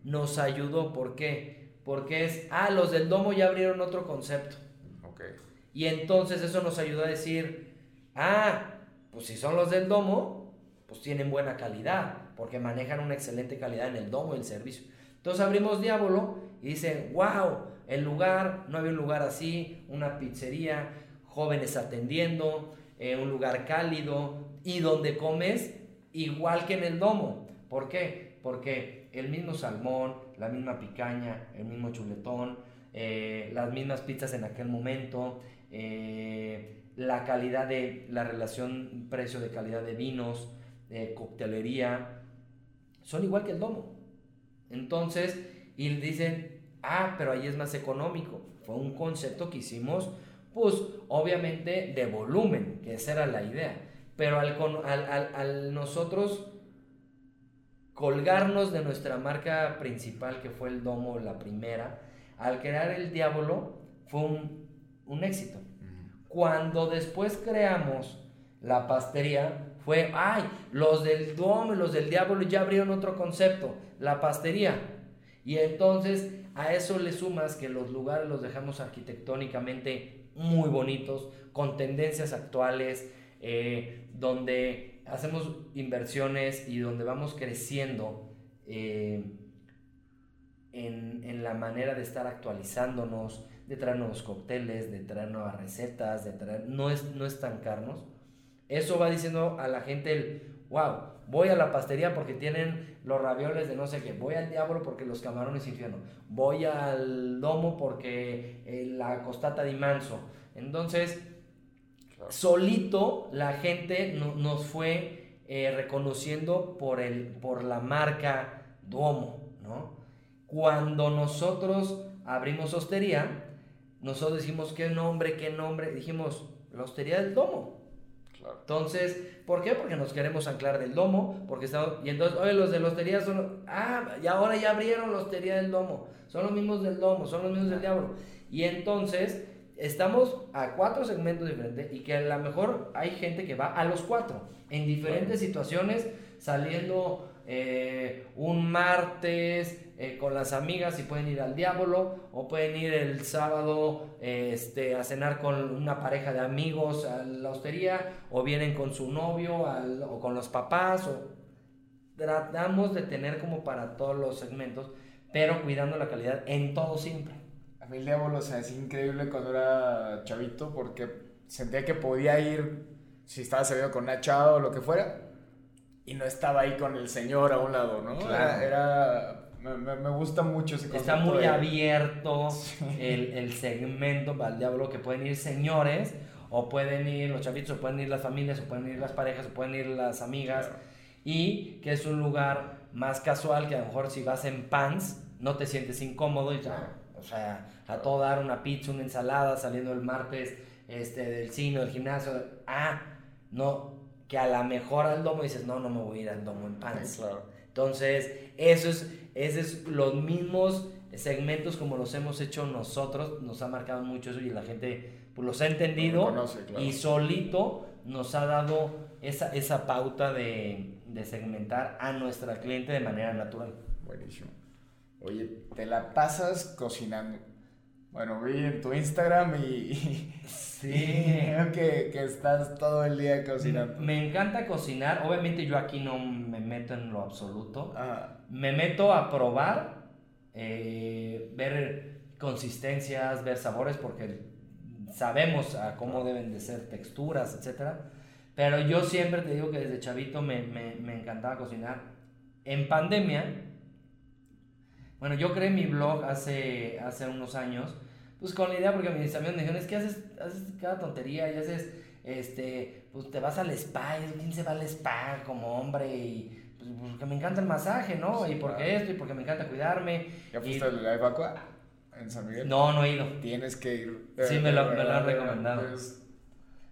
Speaker 3: nos ayudó. ¿Por qué? Porque es, ah, los del domo ya abrieron otro concepto. Y entonces eso nos ayudó a decir, ah, pues si son los del domo, pues tienen buena calidad, porque manejan una excelente calidad en el domo y el servicio. Entonces abrimos Diablo y dicen, wow, el lugar, no había un lugar así, una pizzería, jóvenes atendiendo, eh, un lugar cálido y donde comes igual que en el domo. ¿Por qué? Porque el mismo salmón, la misma picaña, el mismo chuletón, eh, las mismas pizzas en aquel momento, eh, la calidad de la relación precio de calidad de vinos, de coctelería, son igual que el domo. Entonces, y dicen, ah, pero ahí es más económico. Fue un concepto que hicimos, pues obviamente de volumen, que esa era la idea. Pero al, al, al nosotros colgarnos de nuestra marca principal, que fue el Domo, la primera, al crear el Diablo, fue un, éxito. Cuando después creamos la pastería, fue, ay, los del Domo y los del Diablo ya abrieron otro concepto, la pastería. Y entonces a eso le sumas que los lugares los dejamos arquitectónicamente muy bonitos, con tendencias actuales, eh, donde hacemos inversiones y donde vamos creciendo eh, en, en, la manera de estar actualizándonos, de traer nuevos cócteles, de traer nuevas recetas, de traer, no, es, no estancarnos. Eso va diciendo a la gente el, wow, voy a la pastería porque tienen los ravioles de no sé qué, voy al diablo porque los camarones infierno, voy al domo porque eh, la costata de manso. Entonces, solito la gente nos fue eh, reconociendo por, el, por la marca Duomo, ¿no? Cuando nosotros abrimos hostería, nosotros decimos qué nombre, qué nombre, dijimos la hostería del Domo. Entonces, ¿por qué? Porque nos queremos anclar del domo, porque estamos, y entonces, oye, los de la hostería son, ah, y ahora ya abrieron la hostería del domo, son los mismos del domo, son los mismos del diablo. Y entonces, estamos a cuatro segmentos diferentes y que a lo mejor hay gente que va a los cuatro, en diferentes situaciones, saliendo eh, un martes eh, con las amigas y pueden ir al diablo o pueden ir el sábado este, a cenar con una pareja de amigos a la hostería o vienen con su novio o con los papás o tratamos de tener como para todos los segmentos pero cuidando la calidad en todo siempre.
Speaker 2: A mí el diablo, o sea, es increíble cuando era chavito porque sentía que podía ir si estaba saliendo con una chava o lo que fuera y no estaba ahí con el señor a un lado, ¿no? Era, me, gusta mucho ese.
Speaker 3: Está muy abierto el, el, segmento para el diablo que pueden ir señores o pueden ir los chavitos, o pueden ir las familias, o pueden ir las parejas, o pueden ir las amigas. Y que es un lugar más casual que a lo mejor si vas en pants no te sientes incómodo y ya, sea, a todo dar una pizza, una ensalada saliendo el martes este, del cine, del gimnasio. Ah, no, que a la mejor al domo dices, no, no me voy a ir al domo en pants. Entonces, eso es, esos es los mismos segmentos como los hemos hecho nosotros, nos ha marcado mucho eso y la gente pues, los ha entendido y solito nos ha dado esa, esa pauta de, de segmentar a nuestra cliente de manera natural.
Speaker 2: Buenísimo. Oye, te la pasas cocinando. Bueno, vi en tu Instagram y, sí. que, que, estás todo el día cocinando.
Speaker 3: Me encanta cocinar. Obviamente yo aquí no me meto en lo absoluto. Me meto a probar, eh, ver consistencias, ver sabores, porque sabemos a cómo deben de ser texturas, etc. Pero yo siempre te digo que desde chavito me, me, me encantaba cocinar. En pandemia, bueno, yo creé mi blog hace, hace unos años pues con la idea, porque mis amigos me dijeron, es que haces, haces cada tontería y haces, este, pues te vas al spa, y ¿quién se va al spa como hombre? Y pues porque me encanta el masaje, ¿no? y porque esto, y porque me encanta cuidarme.
Speaker 2: ¿Ya fuiste a la evacua en San Miguel?
Speaker 3: No, no he ido.
Speaker 2: Tienes que ir.
Speaker 3: Sí, me lo, me lo han recomendado.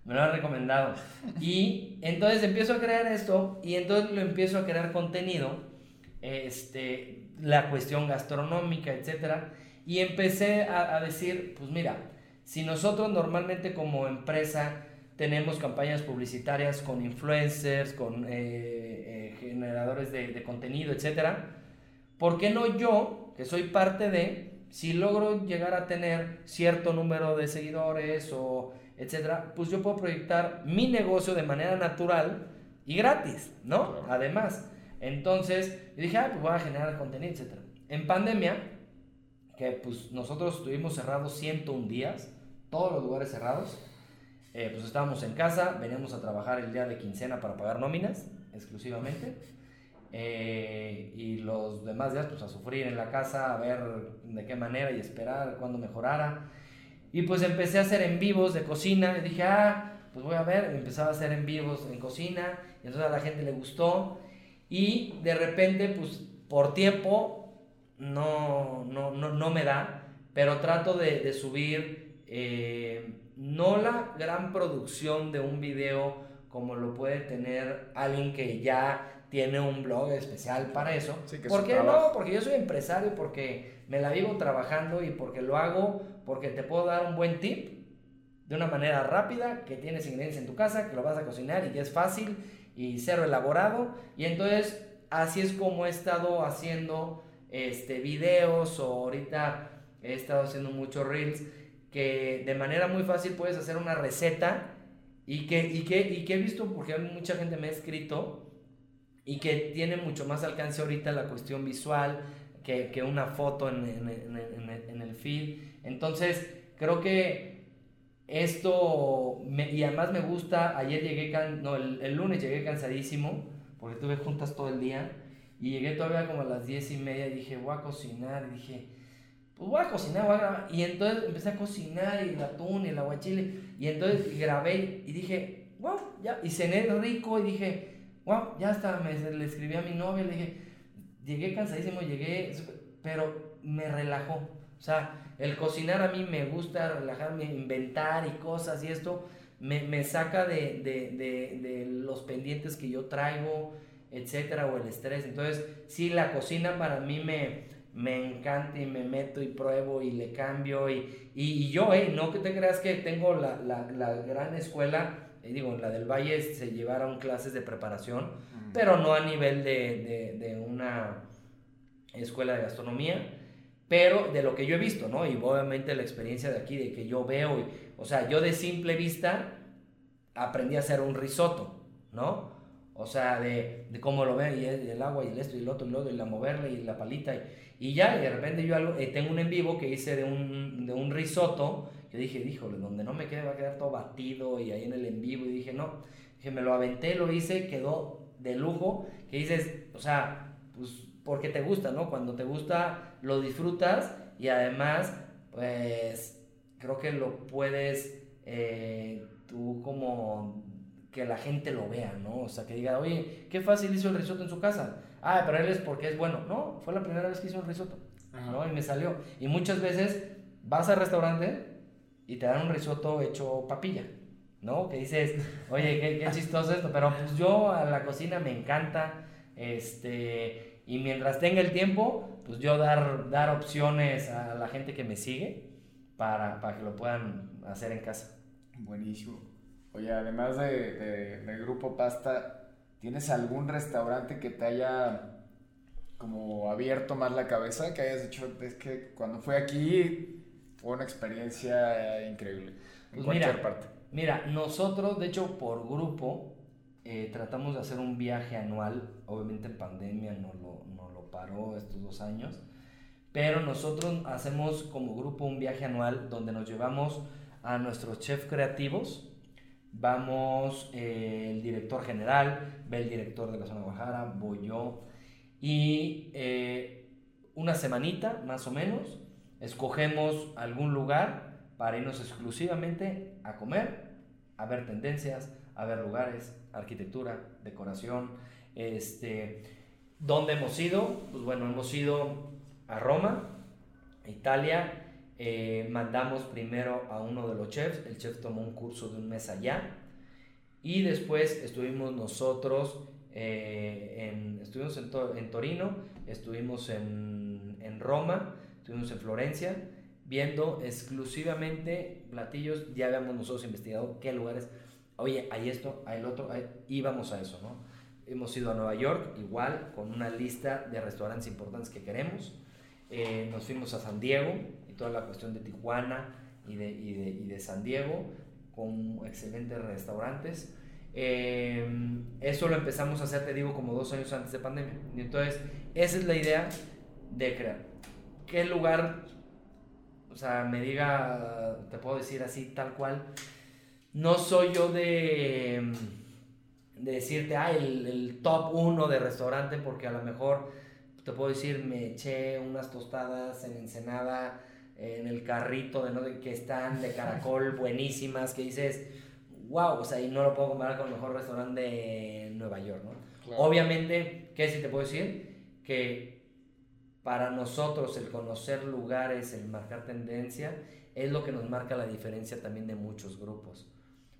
Speaker 3: Me lo han recomendado. Y entonces empiezo a crear esto y entonces lo empiezo a crear contenido, este, la cuestión gastronómica, etcétera y empecé a, decir, pues mira, si nosotros normalmente como empresa tenemos campañas publicitarias con influencers, con eh, eh, generadores de, contenido, etcétera, ¿por qué no yo, que soy parte de, si logro llegar a tener cierto número de seguidores o etcétera, pues yo puedo proyectar mi negocio de manera natural y gratis, ¿no? Además, entonces yo dije, ah, pues voy a generar contenido, etcétera. En pandemia, que pues nosotros estuvimos cerrados 101 días, todos los lugares cerrados. Eh, pues estábamos en casa, veníamos a trabajar el día de quincena para pagar nóminas exclusivamente. Eh, y los demás días pues a sufrir en la casa, a ver de qué manera y esperar cuando mejorara. Y pues empecé a hacer en vivos de cocina y dije, ah, pues voy a ver, empezaba a hacer en vivos en cocina y entonces a la gente le gustó. Y de repente pues por tiempo no, no, no, no me da, pero trato de, subir eh, no la gran producción de un video como lo puede tener alguien que ya tiene un blog especial para eso. ¿Por qué no? Porque yo soy empresario, porque me la vivo trabajando y porque lo hago, porque te puedo dar un buen tip de una manera rápida, que tienes ingredientes en tu casa, que lo vas a cocinar y que es fácil y cero elaborado. Y entonces así es como he estado haciendo este, videos o ahorita he estado haciendo muchos reels que de manera muy fácil puedes hacer una receta y que, y que, y que he visto, porque mucha gente me ha escrito y que tiene mucho más alcance ahorita la cuestión visual que, que una foto en, en, en, en, el feed. Entonces, creo que esto, y además me gusta, ayer llegué, no, el, el, lunes llegué cansadísimo, porque tuve juntas todo el día, y llegué todavía como a las diez y media y dije, voy a cocinar, y dije, pues voy a cocinar, voy a grabar. Y entonces empecé a cocinar, y el atún, y el aguachile, y entonces grabé, y dije, wow, ya, y cené rico, y dije, wow, ya está, me, le escribí a mi novia, le dije, llegué cansadísimo, llegué, pero me relajó. O sea, el cocinar a mí me gusta relajarme, inventar y cosas y esto me, me saca de, de, de, de, los pendientes que yo traigo, etcétera, o el estrés. Entonces, sí, la cocina para mí me, me encanta y me meto y pruebo y le cambio. Y, y, yo, eh, no que te creas que tengo la, la, la gran escuela, eh, digo, la del Valle se llevaron clases de preparación, pero no a nivel de, de una escuela de gastronomía, pero de lo que yo he visto, ¿no? Y obviamente la experiencia de aquí, de que yo veo, y, o sea, yo de simple vista aprendí a hacer un risotto, ¿no? O sea, de, de cómo lo veo, y el, agua, y el esto, y el otro, y el otro, y la moverle, y la palita, y, ya, y de repente yo algo, eh, tengo un en vivo que hice de un, de un risotto, que dije, híjole, donde no me quede va a quedar todo batido, y ahí en el en vivo, y dije, no, dije, me lo aventé, lo hice, quedó de lujo, que dices, o sea, pues porque te gusta, ¿no? Cuando te gusta, lo disfrutas y además, pues, creo que lo puedes eh, tú como que la gente lo vea, ¿no? O sea, que diga, oye, qué fácil hizo el risotto en su casa. Ah, pero él es porque es bueno. No, fue la primera vez que hizo el risotto, ¿no? Y me salió. Y muchas veces vas al restaurante y te dan un risotto hecho papilla, ¿no? Que dices, oye, qué, qué chistoso esto. Pero pues yo a la cocina me encanta, este y mientras tenga el tiempo, pues yo dar, dar opciones a la gente que me sigue para, para que lo puedan hacer en casa.
Speaker 2: Buenísimo. Oye, además de, de, del grupo Pasta, ¿tienes algún restaurante que te haya como abierto más la cabeza? Que hayas dicho, es que cuando fui aquí fue una experiencia increíble. En
Speaker 3: pues
Speaker 2: cualquier
Speaker 3: mira,
Speaker 2: parte.
Speaker 3: Mira, nosotros, de hecho, por grupo, eh, tratamos de hacer un viaje anual, obviamente en pandemia no lo, no lo paró estos dos años, pero nosotros hacemos como grupo un viaje anual donde nos llevamos a nuestros chefs creativos, vamos eh, el director general, ve el director de la zona de Guadalajara, voy yo, y eh, una semanita más o menos, escogemos algún lugar para irnos exclusivamente a comer, a ver tendencias, a ver lugares, arquitectura, decoración. Este, ¿Dónde hemos ido? Pues bueno, hemos ido a Roma, Italia. Eh, mandamos primero a uno de los chefs, el chef tomó un curso de un mes allá. Y después estuvimos nosotros, eh, en, estuvimos en, en, Torino, estuvimos en, en Roma, estuvimos en Florencia, viendo exclusivamente platillos. Ya habíamos nosotros investigado qué lugares oye, hay esto, hay el otro, íbamos a eso, ¿no? Hemos ido a Nueva York, igual, con una lista de restaurantes importantes que queremos. Eh, nos fuimos a San Diego y toda la cuestión de Tijuana y de, y de, y de San Diego, con excelentes restaurantes. Eh, eso lo empezamos a hacer, te digo, como dos años antes de pandemia. Y entonces, esa es la idea de crear. ¿Qué lugar, o sea, me diga, te puedo decir así, tal cual, no soy yo de, de decirte, ah, el, el top 1 de restaurante, porque a lo mejor te puedo decir, me eché unas tostadas en Ensenada, en el carrito de, ¿no? de que están de caracol buenísimas, que dices, wow, o sea, y no lo puedo comparar con el mejor restaurante de Nueva York, ¿no? Claro. Obviamente, ¿qué sí te puedo decir? Que para nosotros el conocer lugares, el marcar tendencia, es lo que nos marca la diferencia también de muchos grupos.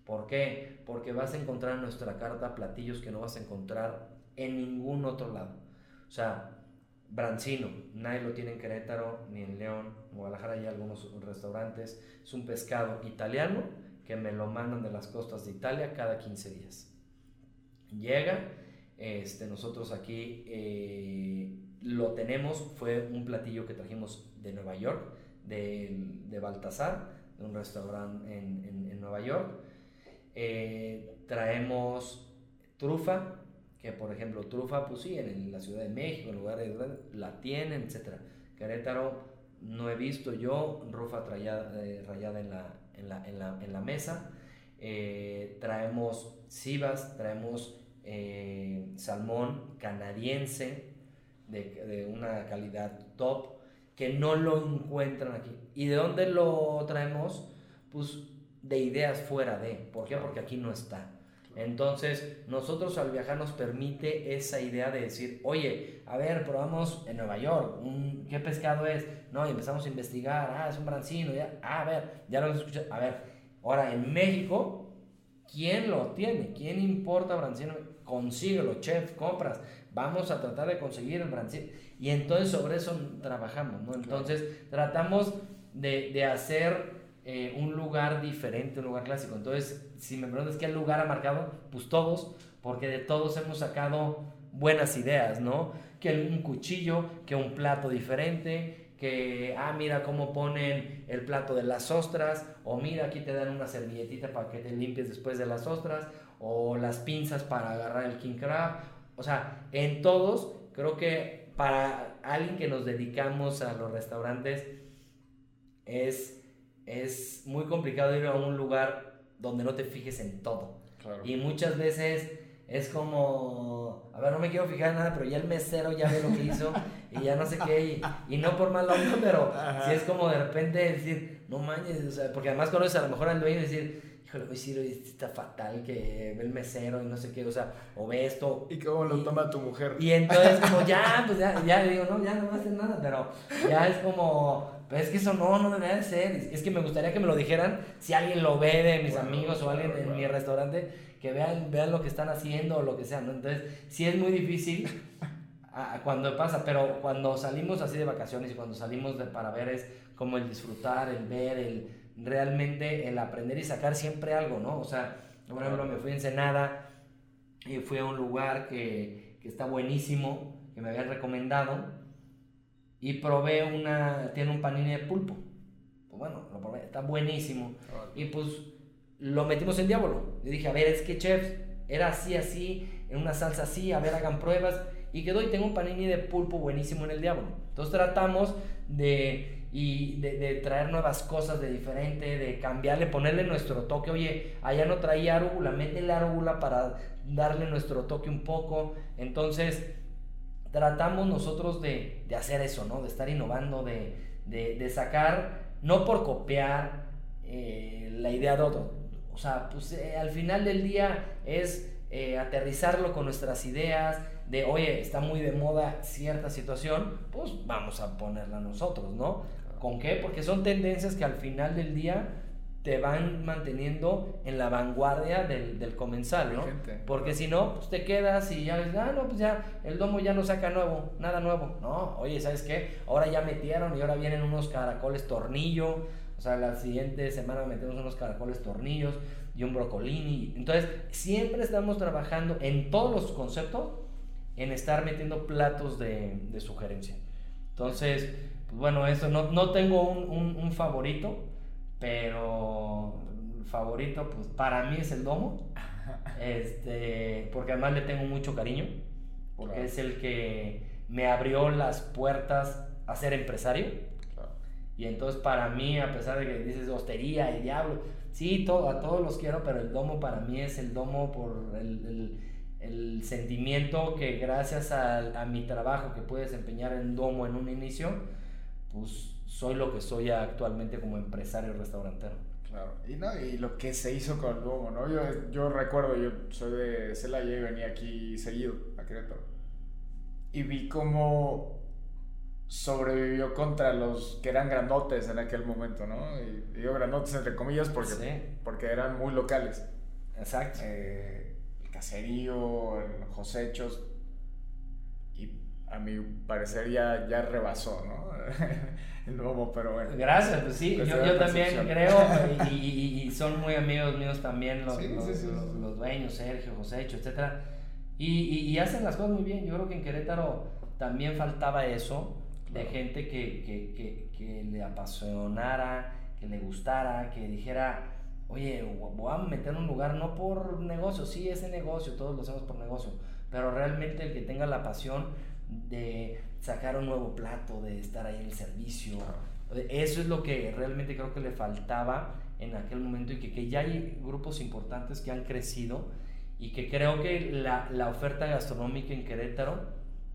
Speaker 3: ¿Por qué? Porque vas a encontrar en nuestra carta platillos que no vas a encontrar en ningún otro lado. O sea, Brancino, nadie lo tiene en Querétaro, ni en León, Guadalajara hay algunos restaurantes. Es un pescado italiano que me lo mandan de las costas de Italia cada 15 días. Llega, este, nosotros aquí eh, lo lo tenemos, fue un platillo que trajimos de Nueva York, de, de Baltasar, de un restaurante en, en, Nueva York. Eh, traemos trufa, que por ejemplo trufa, pues sí, en, la Ciudad de México, en lugares la tienen, etc. Querétaro no he visto yo rufa eh, rayada en la, en la, en la, en la mesa. Eh, traemos cibas, traemos salmón canadiense de, de, una calidad top que no lo encuentran aquí. ¿Y de dónde lo traemos? Pues de ideas fuera de. ¿Por qué? Porque aquí no está. Entonces, nosotros al viajar nos permite esa idea de decir, oye, a ver, probamos en Nueva York, ¿qué pescado es? No, y empezamos a investigar, ah, es un brancino, ya, ah, a ver, ya lo hemos escuchado, a ver, ahora en México, ¿quién lo tiene? ¿Quién importa brancino? Consíguelo, chef, compras, vamos a tratar de conseguir el brancino. Y entonces sobre eso trabajamos, ¿no? Entonces tratamos de, de hacer eh, un lugar diferente, un lugar clásico. Entonces, si me preguntas qué lugar ha marcado, pues todos, porque de todos hemos sacado buenas ideas, ¿no? Que un cuchillo, que un plato diferente, que, ah, mira cómo ponen el plato de las ostras, o mira, aquí te dan una servilletita para que te limpies después de las ostras, o las pinzas para agarrar el king crab. O sea, en todos, creo que para alguien que nos dedicamos a los restaurantes, es es muy complicado ir a un lugar donde no te fijes en todo. Y muchas veces es como, a ver, no me quiero fijar en nada, pero ya el mesero ya ve lo que hizo y ya no sé qué, y, no por mal onda, pero si es como de repente decir, no manches, o sea, porque además conoces a lo mejor al dueño y decir, híjole, hoy sí está fatal que ve el mesero y no sé qué, o sea, o ve esto.
Speaker 2: ¿Y cómo lo toma tu mujer?
Speaker 3: Y entonces como ya, pues ya, ya digo, no, ya no va a hacer nada, pero ya es como es que eso no, no debería de ser. Es que me gustaría que me lo dijeran si alguien lo ve de mis amigos o alguien en mi restaurante, que vean, vean lo que están haciendo o lo que sea, ¿no? Entonces, sí es muy difícil cuando pasa, pero cuando salimos así de vacaciones y cuando salimos de, para ver es como el disfrutar, el ver, el realmente el aprender y sacar siempre algo, ¿no? O sea, por ejemplo, me fui a Ensenada y fui a un lugar que, que está buenísimo, que me habían recomendado y probé una, tiene un panini de pulpo. Pues bueno, lo probé, está buenísimo. Y pues lo metimos en diablo. Y dije, a ver, es que chef, era así, así, en una salsa así, a ver, hagan pruebas. Y quedó y tengo un panini de pulpo buenísimo en el diablo. Entonces tratamos de, y de, de, traer nuevas cosas de diferente, de cambiarle, ponerle nuestro toque. Oye, allá no traía arúgula, métele arúgula para darle nuestro toque un poco. Entonces tratamos nosotros de, de hacer eso, ¿no? De estar innovando, de, de, de sacar, no por copiar eh, la idea de otro. O sea, pues eh, al final del día es eh, aterrizarlo con nuestras ideas, de, oye, está muy de moda cierta situación, pues vamos a ponerla nosotros, ¿no? ¿Con qué? Porque son tendencias que al final del día te van manteniendo en la vanguardia del, del comensal, ¿no? Porque si no, pues te quedas y ya ves, ah, no, pues ya el domo ya no saca nuevo, nada nuevo. No, oye, ¿sabes qué? Ahora ya metieron y ahora vienen unos caracoles tornillo. O sea, la siguiente semana metemos unos caracoles tornillos y un brocolini. Entonces, siempre estamos trabajando en todos los conceptos en estar metiendo platos de, de sugerencia. Entonces, pues bueno, eso, no, no tengo un, un, un favorito pero el favorito, pues para mí es el domo. Este, porque además le tengo mucho cariño, porque es el que me abrió las puertas a ser empresario. Y entonces para mí, a pesar de que dices hostería y diablo, sí, todo, a todos los quiero, pero el domo para mí es el domo por el, el, sentimiento que gracias a, a, mi trabajo que pude desempeñar en domo en un inicio, pues soy lo que soy actualmente como empresario restaurantero.
Speaker 2: Claro, y, no, y lo que se hizo con el Duomo, ¿no? Yo, yo recuerdo, yo soy de Celaya y venía aquí seguido a Querétaro. Y vi cómo sobrevivió contra los que eran grandotes en aquel momento, ¿no? Y digo grandotes entre comillas porque, porque eran muy locales.
Speaker 3: Exacto.
Speaker 2: Eh, el caserío, el Josechos, y a mi parecer ya, ya rebasó, ¿no? el nuevo, pero bueno.
Speaker 3: Gracias, pues sí, yo, yo también creo y, y, son muy amigos míos también los, los, los, dueños, Sergio, José Hecho, etc. Y, y, hacen las cosas muy bien. Yo creo que en Querétaro también faltaba eso de gente que, que, que, que, le apasionara, que le gustara, que dijera, oye, voy a meter un lugar no por negocio, sí, ese negocio, todos lo hacemos por negocio, pero realmente el que tenga la pasión de sacar un nuevo plato, de estar ahí en el servicio, eso es lo que realmente creo que le faltaba en aquel momento y que, que ya hay grupos importantes que han crecido y que creo que la, la oferta gastronómica en Querétaro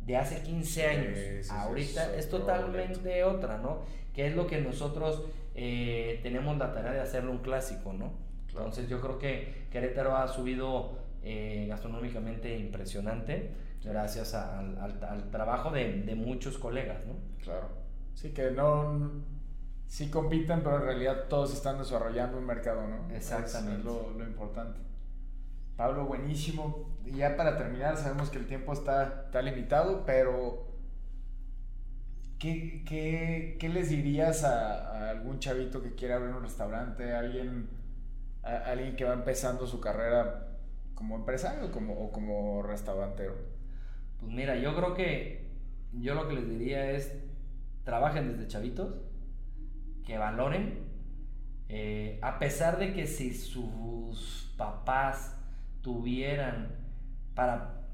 Speaker 3: de hace 15 años ahorita es, totalmente otra, ¿no? Que es lo que nosotros eh, tenemos la tarea de hacerlo un clásico, ¿no? Entonces yo creo que Querétaro ha subido eh, gastronómicamente impresionante gracias al, al, trabajo de, de, muchos colegas, ¿no?
Speaker 2: Claro. Sí, que no... Sí compiten, pero en realidad todos están desarrollando un mercado, ¿no?
Speaker 3: Exactamente.
Speaker 2: Es lo, lo importante. Pablo, buenísimo. Y ya para terminar, sabemos que el tiempo está, está limitado, pero ¿qué, qué, qué les dirías a, algún chavito que quiera abrir un restaurante, a alguien, a, alguien que va empezando su carrera como empresario como, o como restaurantero?
Speaker 3: Pues mira, yo creo que yo lo que les diría es trabajen desde chavitos, que valoren, eh, a pesar de que si sus papás tuvieran para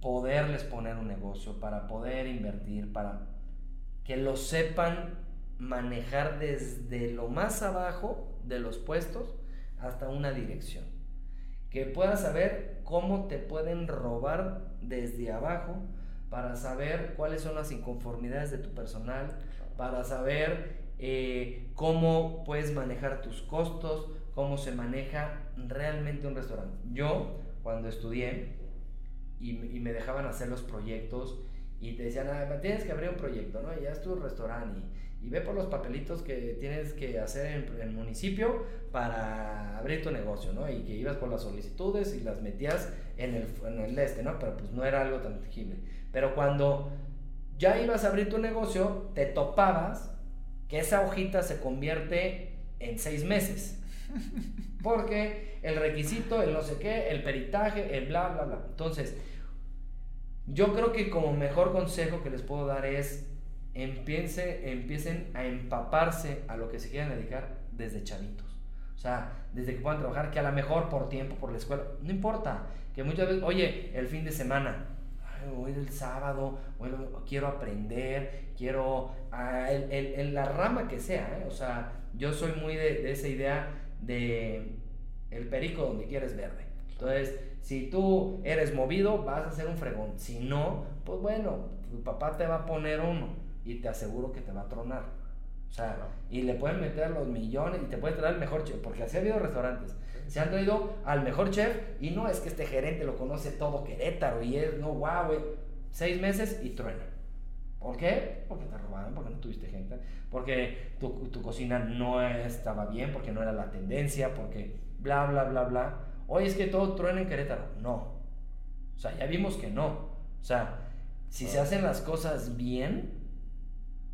Speaker 3: poderles poner un negocio, para poder invertir, para que lo sepan manejar desde lo más abajo de los puestos hasta una dirección. Que puedas saber cómo te pueden robar desde abajo para saber cuáles son las inconformidades de tu personal, para saber eh, cómo puedes manejar tus costos, cómo se maneja realmente un restaurante. Yo, cuando estudié y, me dejaban hacer los proyectos y te decían, ah, tienes que abrir un proyecto, ¿no? Ya es tu restaurante y, ve por los papelitos que tienes que hacer en, el municipio para abrir tu negocio, ¿no? Y que ibas por las solicitudes y las metías en el, en el este, ¿no? Pero pues no era algo tan tangible. Pero cuando ya ibas a abrir tu negocio, te topabas que esa hojita se convierte en seis meses. Porque el requisito, el no sé qué, el peritaje, el bla, bla, bla. Entonces, yo creo que como mejor consejo que les puedo dar es empiece, empiecen a empaparse a lo que se quieran dedicar desde chavitos. O sea, desde que puedan trabajar, que a lo mejor por tiempo, por la escuela, no importa. Que muchas veces, oye, el fin de semana, hoy el sábado, quiero aprender, quiero, ah, en la rama que sea, ¿eh? o sea, yo soy muy de, de esa idea de el perico donde quieres verde. Entonces, si tú eres movido, vas a ser un fregón. Si no, pues bueno, tu papá te va a poner uno y te aseguro que te va a tronar. O sea, y le pueden meter los millones y te puede traer el mejor chef, porque así ha habido restaurantes. Se han traído al mejor chef y no es que este gerente lo conoce todo Querétaro y es, no, wow, güey. Seis meses y truena. ¿Por qué? Porque te robaron, porque no tuviste gente, porque tu, tu, cocina no estaba bien, porque no era la tendencia, porque bla, bla, bla, bla. Oye, es que todo truena en Querétaro. No. O sea, ya vimos que no. O sea, si se hacen las cosas bien,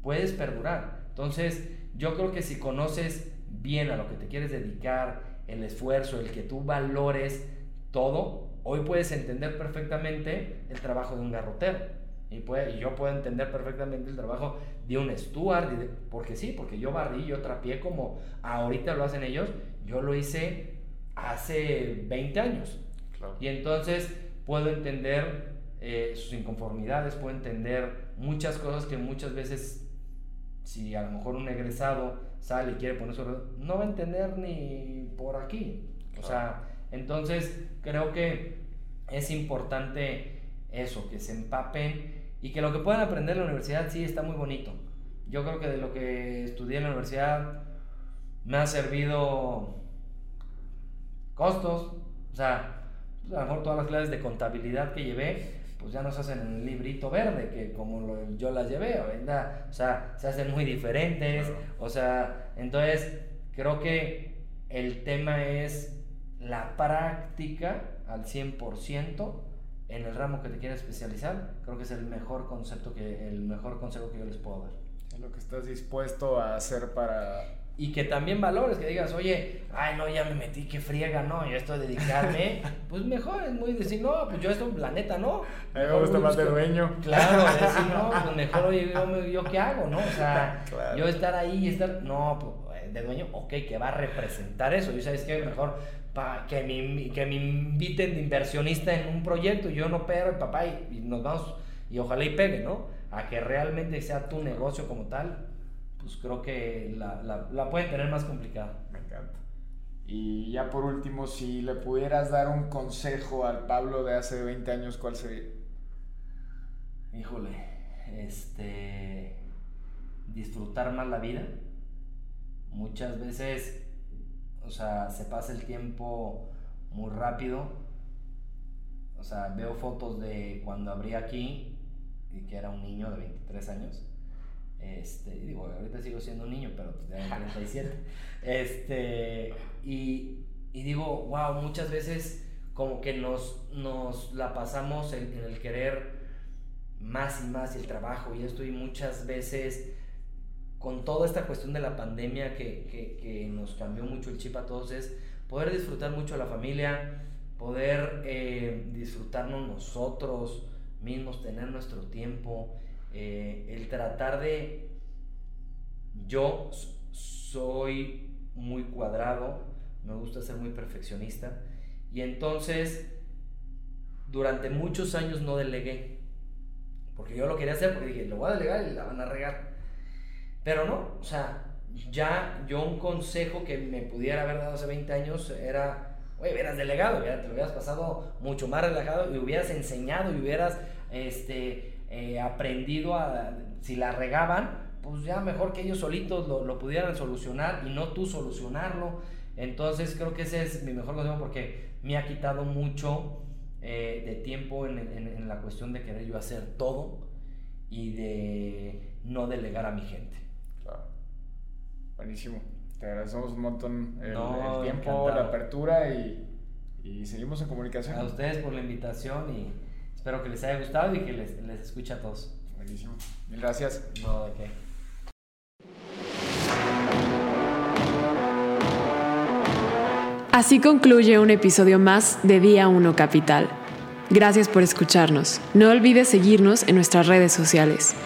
Speaker 3: puedes perdurar. Entonces, yo creo que si conoces bien a lo que te quieres dedicar, el esfuerzo, el que tú valores todo, hoy puedes entender perfectamente el trabajo de un garrotero. Y, puede, yo puedo entender perfectamente el trabajo de un Stuart, porque sí, porque yo barrí, yo trapié como ahorita lo hacen ellos, yo lo hice hace 20 años. Y entonces puedo entender eh, sus inconformidades, puedo entender muchas cosas que muchas veces, si a lo mejor un egresado sale y quiere poner sobre, no va a entender ni por aquí. O sea, entonces creo que es importante eso, que se empapen y que lo que puedan aprender en la universidad sí está muy bonito. Yo creo que de lo que estudié en la universidad me ha servido costos, o sea, pues, a lo mejor todas las clases de contabilidad que llevé, pues ya no se hacen en el librito verde, que como yo las llevé, o sea, se hacen muy diferentes, o sea, entonces creo que el tema es la práctica al 100%, en el ramo que te quieras especializar, creo que es el mejor concepto que el mejor consejo que yo les puedo dar.
Speaker 2: lo que estás dispuesto a hacer para
Speaker 3: y que también valores, que digas, oye, ay, no, ya me metí, qué friega, no, yo esto de dedicarme, pues mejor es muy decir, no, pues yo esto, la neta, no.
Speaker 2: A mí me gusta más de dueño.
Speaker 3: Claro, decir, no, pues mejor, oye, yo, yo, qué hago, ¿no? O sea, yo estar ahí y estar, no, pues de dueño, ok, que va a representar eso, y sabes qué, mejor pa, que, me, que me inviten de inversionista en un proyecto, yo no pero, papá, y, y nos vamos, y ojalá y pegue, ¿no? A que realmente sea tu negocio como tal, pues creo que la, la, la pueden tener más complicada.
Speaker 2: Me encanta. Y ya por último, si le pudieras dar un consejo al Pablo de hace 20 años, ¿cuál sería?
Speaker 3: Híjole, este. disfrutar más la vida. Muchas veces, o sea, se pasa el tiempo muy rápido. O sea, veo fotos de cuando abrí aquí y que era un niño de 23 años este, digo, ahorita sigo siendo un niño, pero pues ya 37. Este, y, y, digo, wow, muchas veces como que nos, nos la pasamos en, el querer más y más y el trabajo y esto, y muchas veces con toda esta cuestión de la pandemia que, que, que nos cambió mucho el chip a todos, es poder disfrutar mucho a la familia, poder eh, disfrutarnos nosotros mismos, tener nuestro tiempo eh, el tratar de... Yo soy muy cuadrado, me gusta ser muy perfeccionista y entonces durante muchos años no delegué. Porque yo lo quería hacer porque dije, lo voy a delegar y la van a regar. Pero no, o sea, ya yo un consejo que me pudiera haber dado hace 20 años era, oye, hubieras delegado, te lo hubieras pasado mucho más relajado y hubieras enseñado y hubieras, este, eh, aprendido a, si la regaban, pues ya mejor que ellos solitos lo, lo, pudieran solucionar y no tú solucionarlo. Entonces creo que ese es mi mejor consejo porque me ha quitado mucho eh, de tiempo en, en, en, la cuestión de querer yo hacer todo y de no delegar a mi gente.
Speaker 2: Claro. Buenísimo. Te agradecemos un montón el, no, el tiempo, encantado. la apertura y, y seguimos en comunicación.
Speaker 3: A ustedes por la invitación y Espero que les haya gustado y que les, les escuche a todos.
Speaker 2: Buenísimo. Mil gracias.
Speaker 3: No, de qué.
Speaker 1: Así concluye un episodio más de Día 1 Capital. Gracias por escucharnos. No olvides seguirnos en nuestras redes sociales.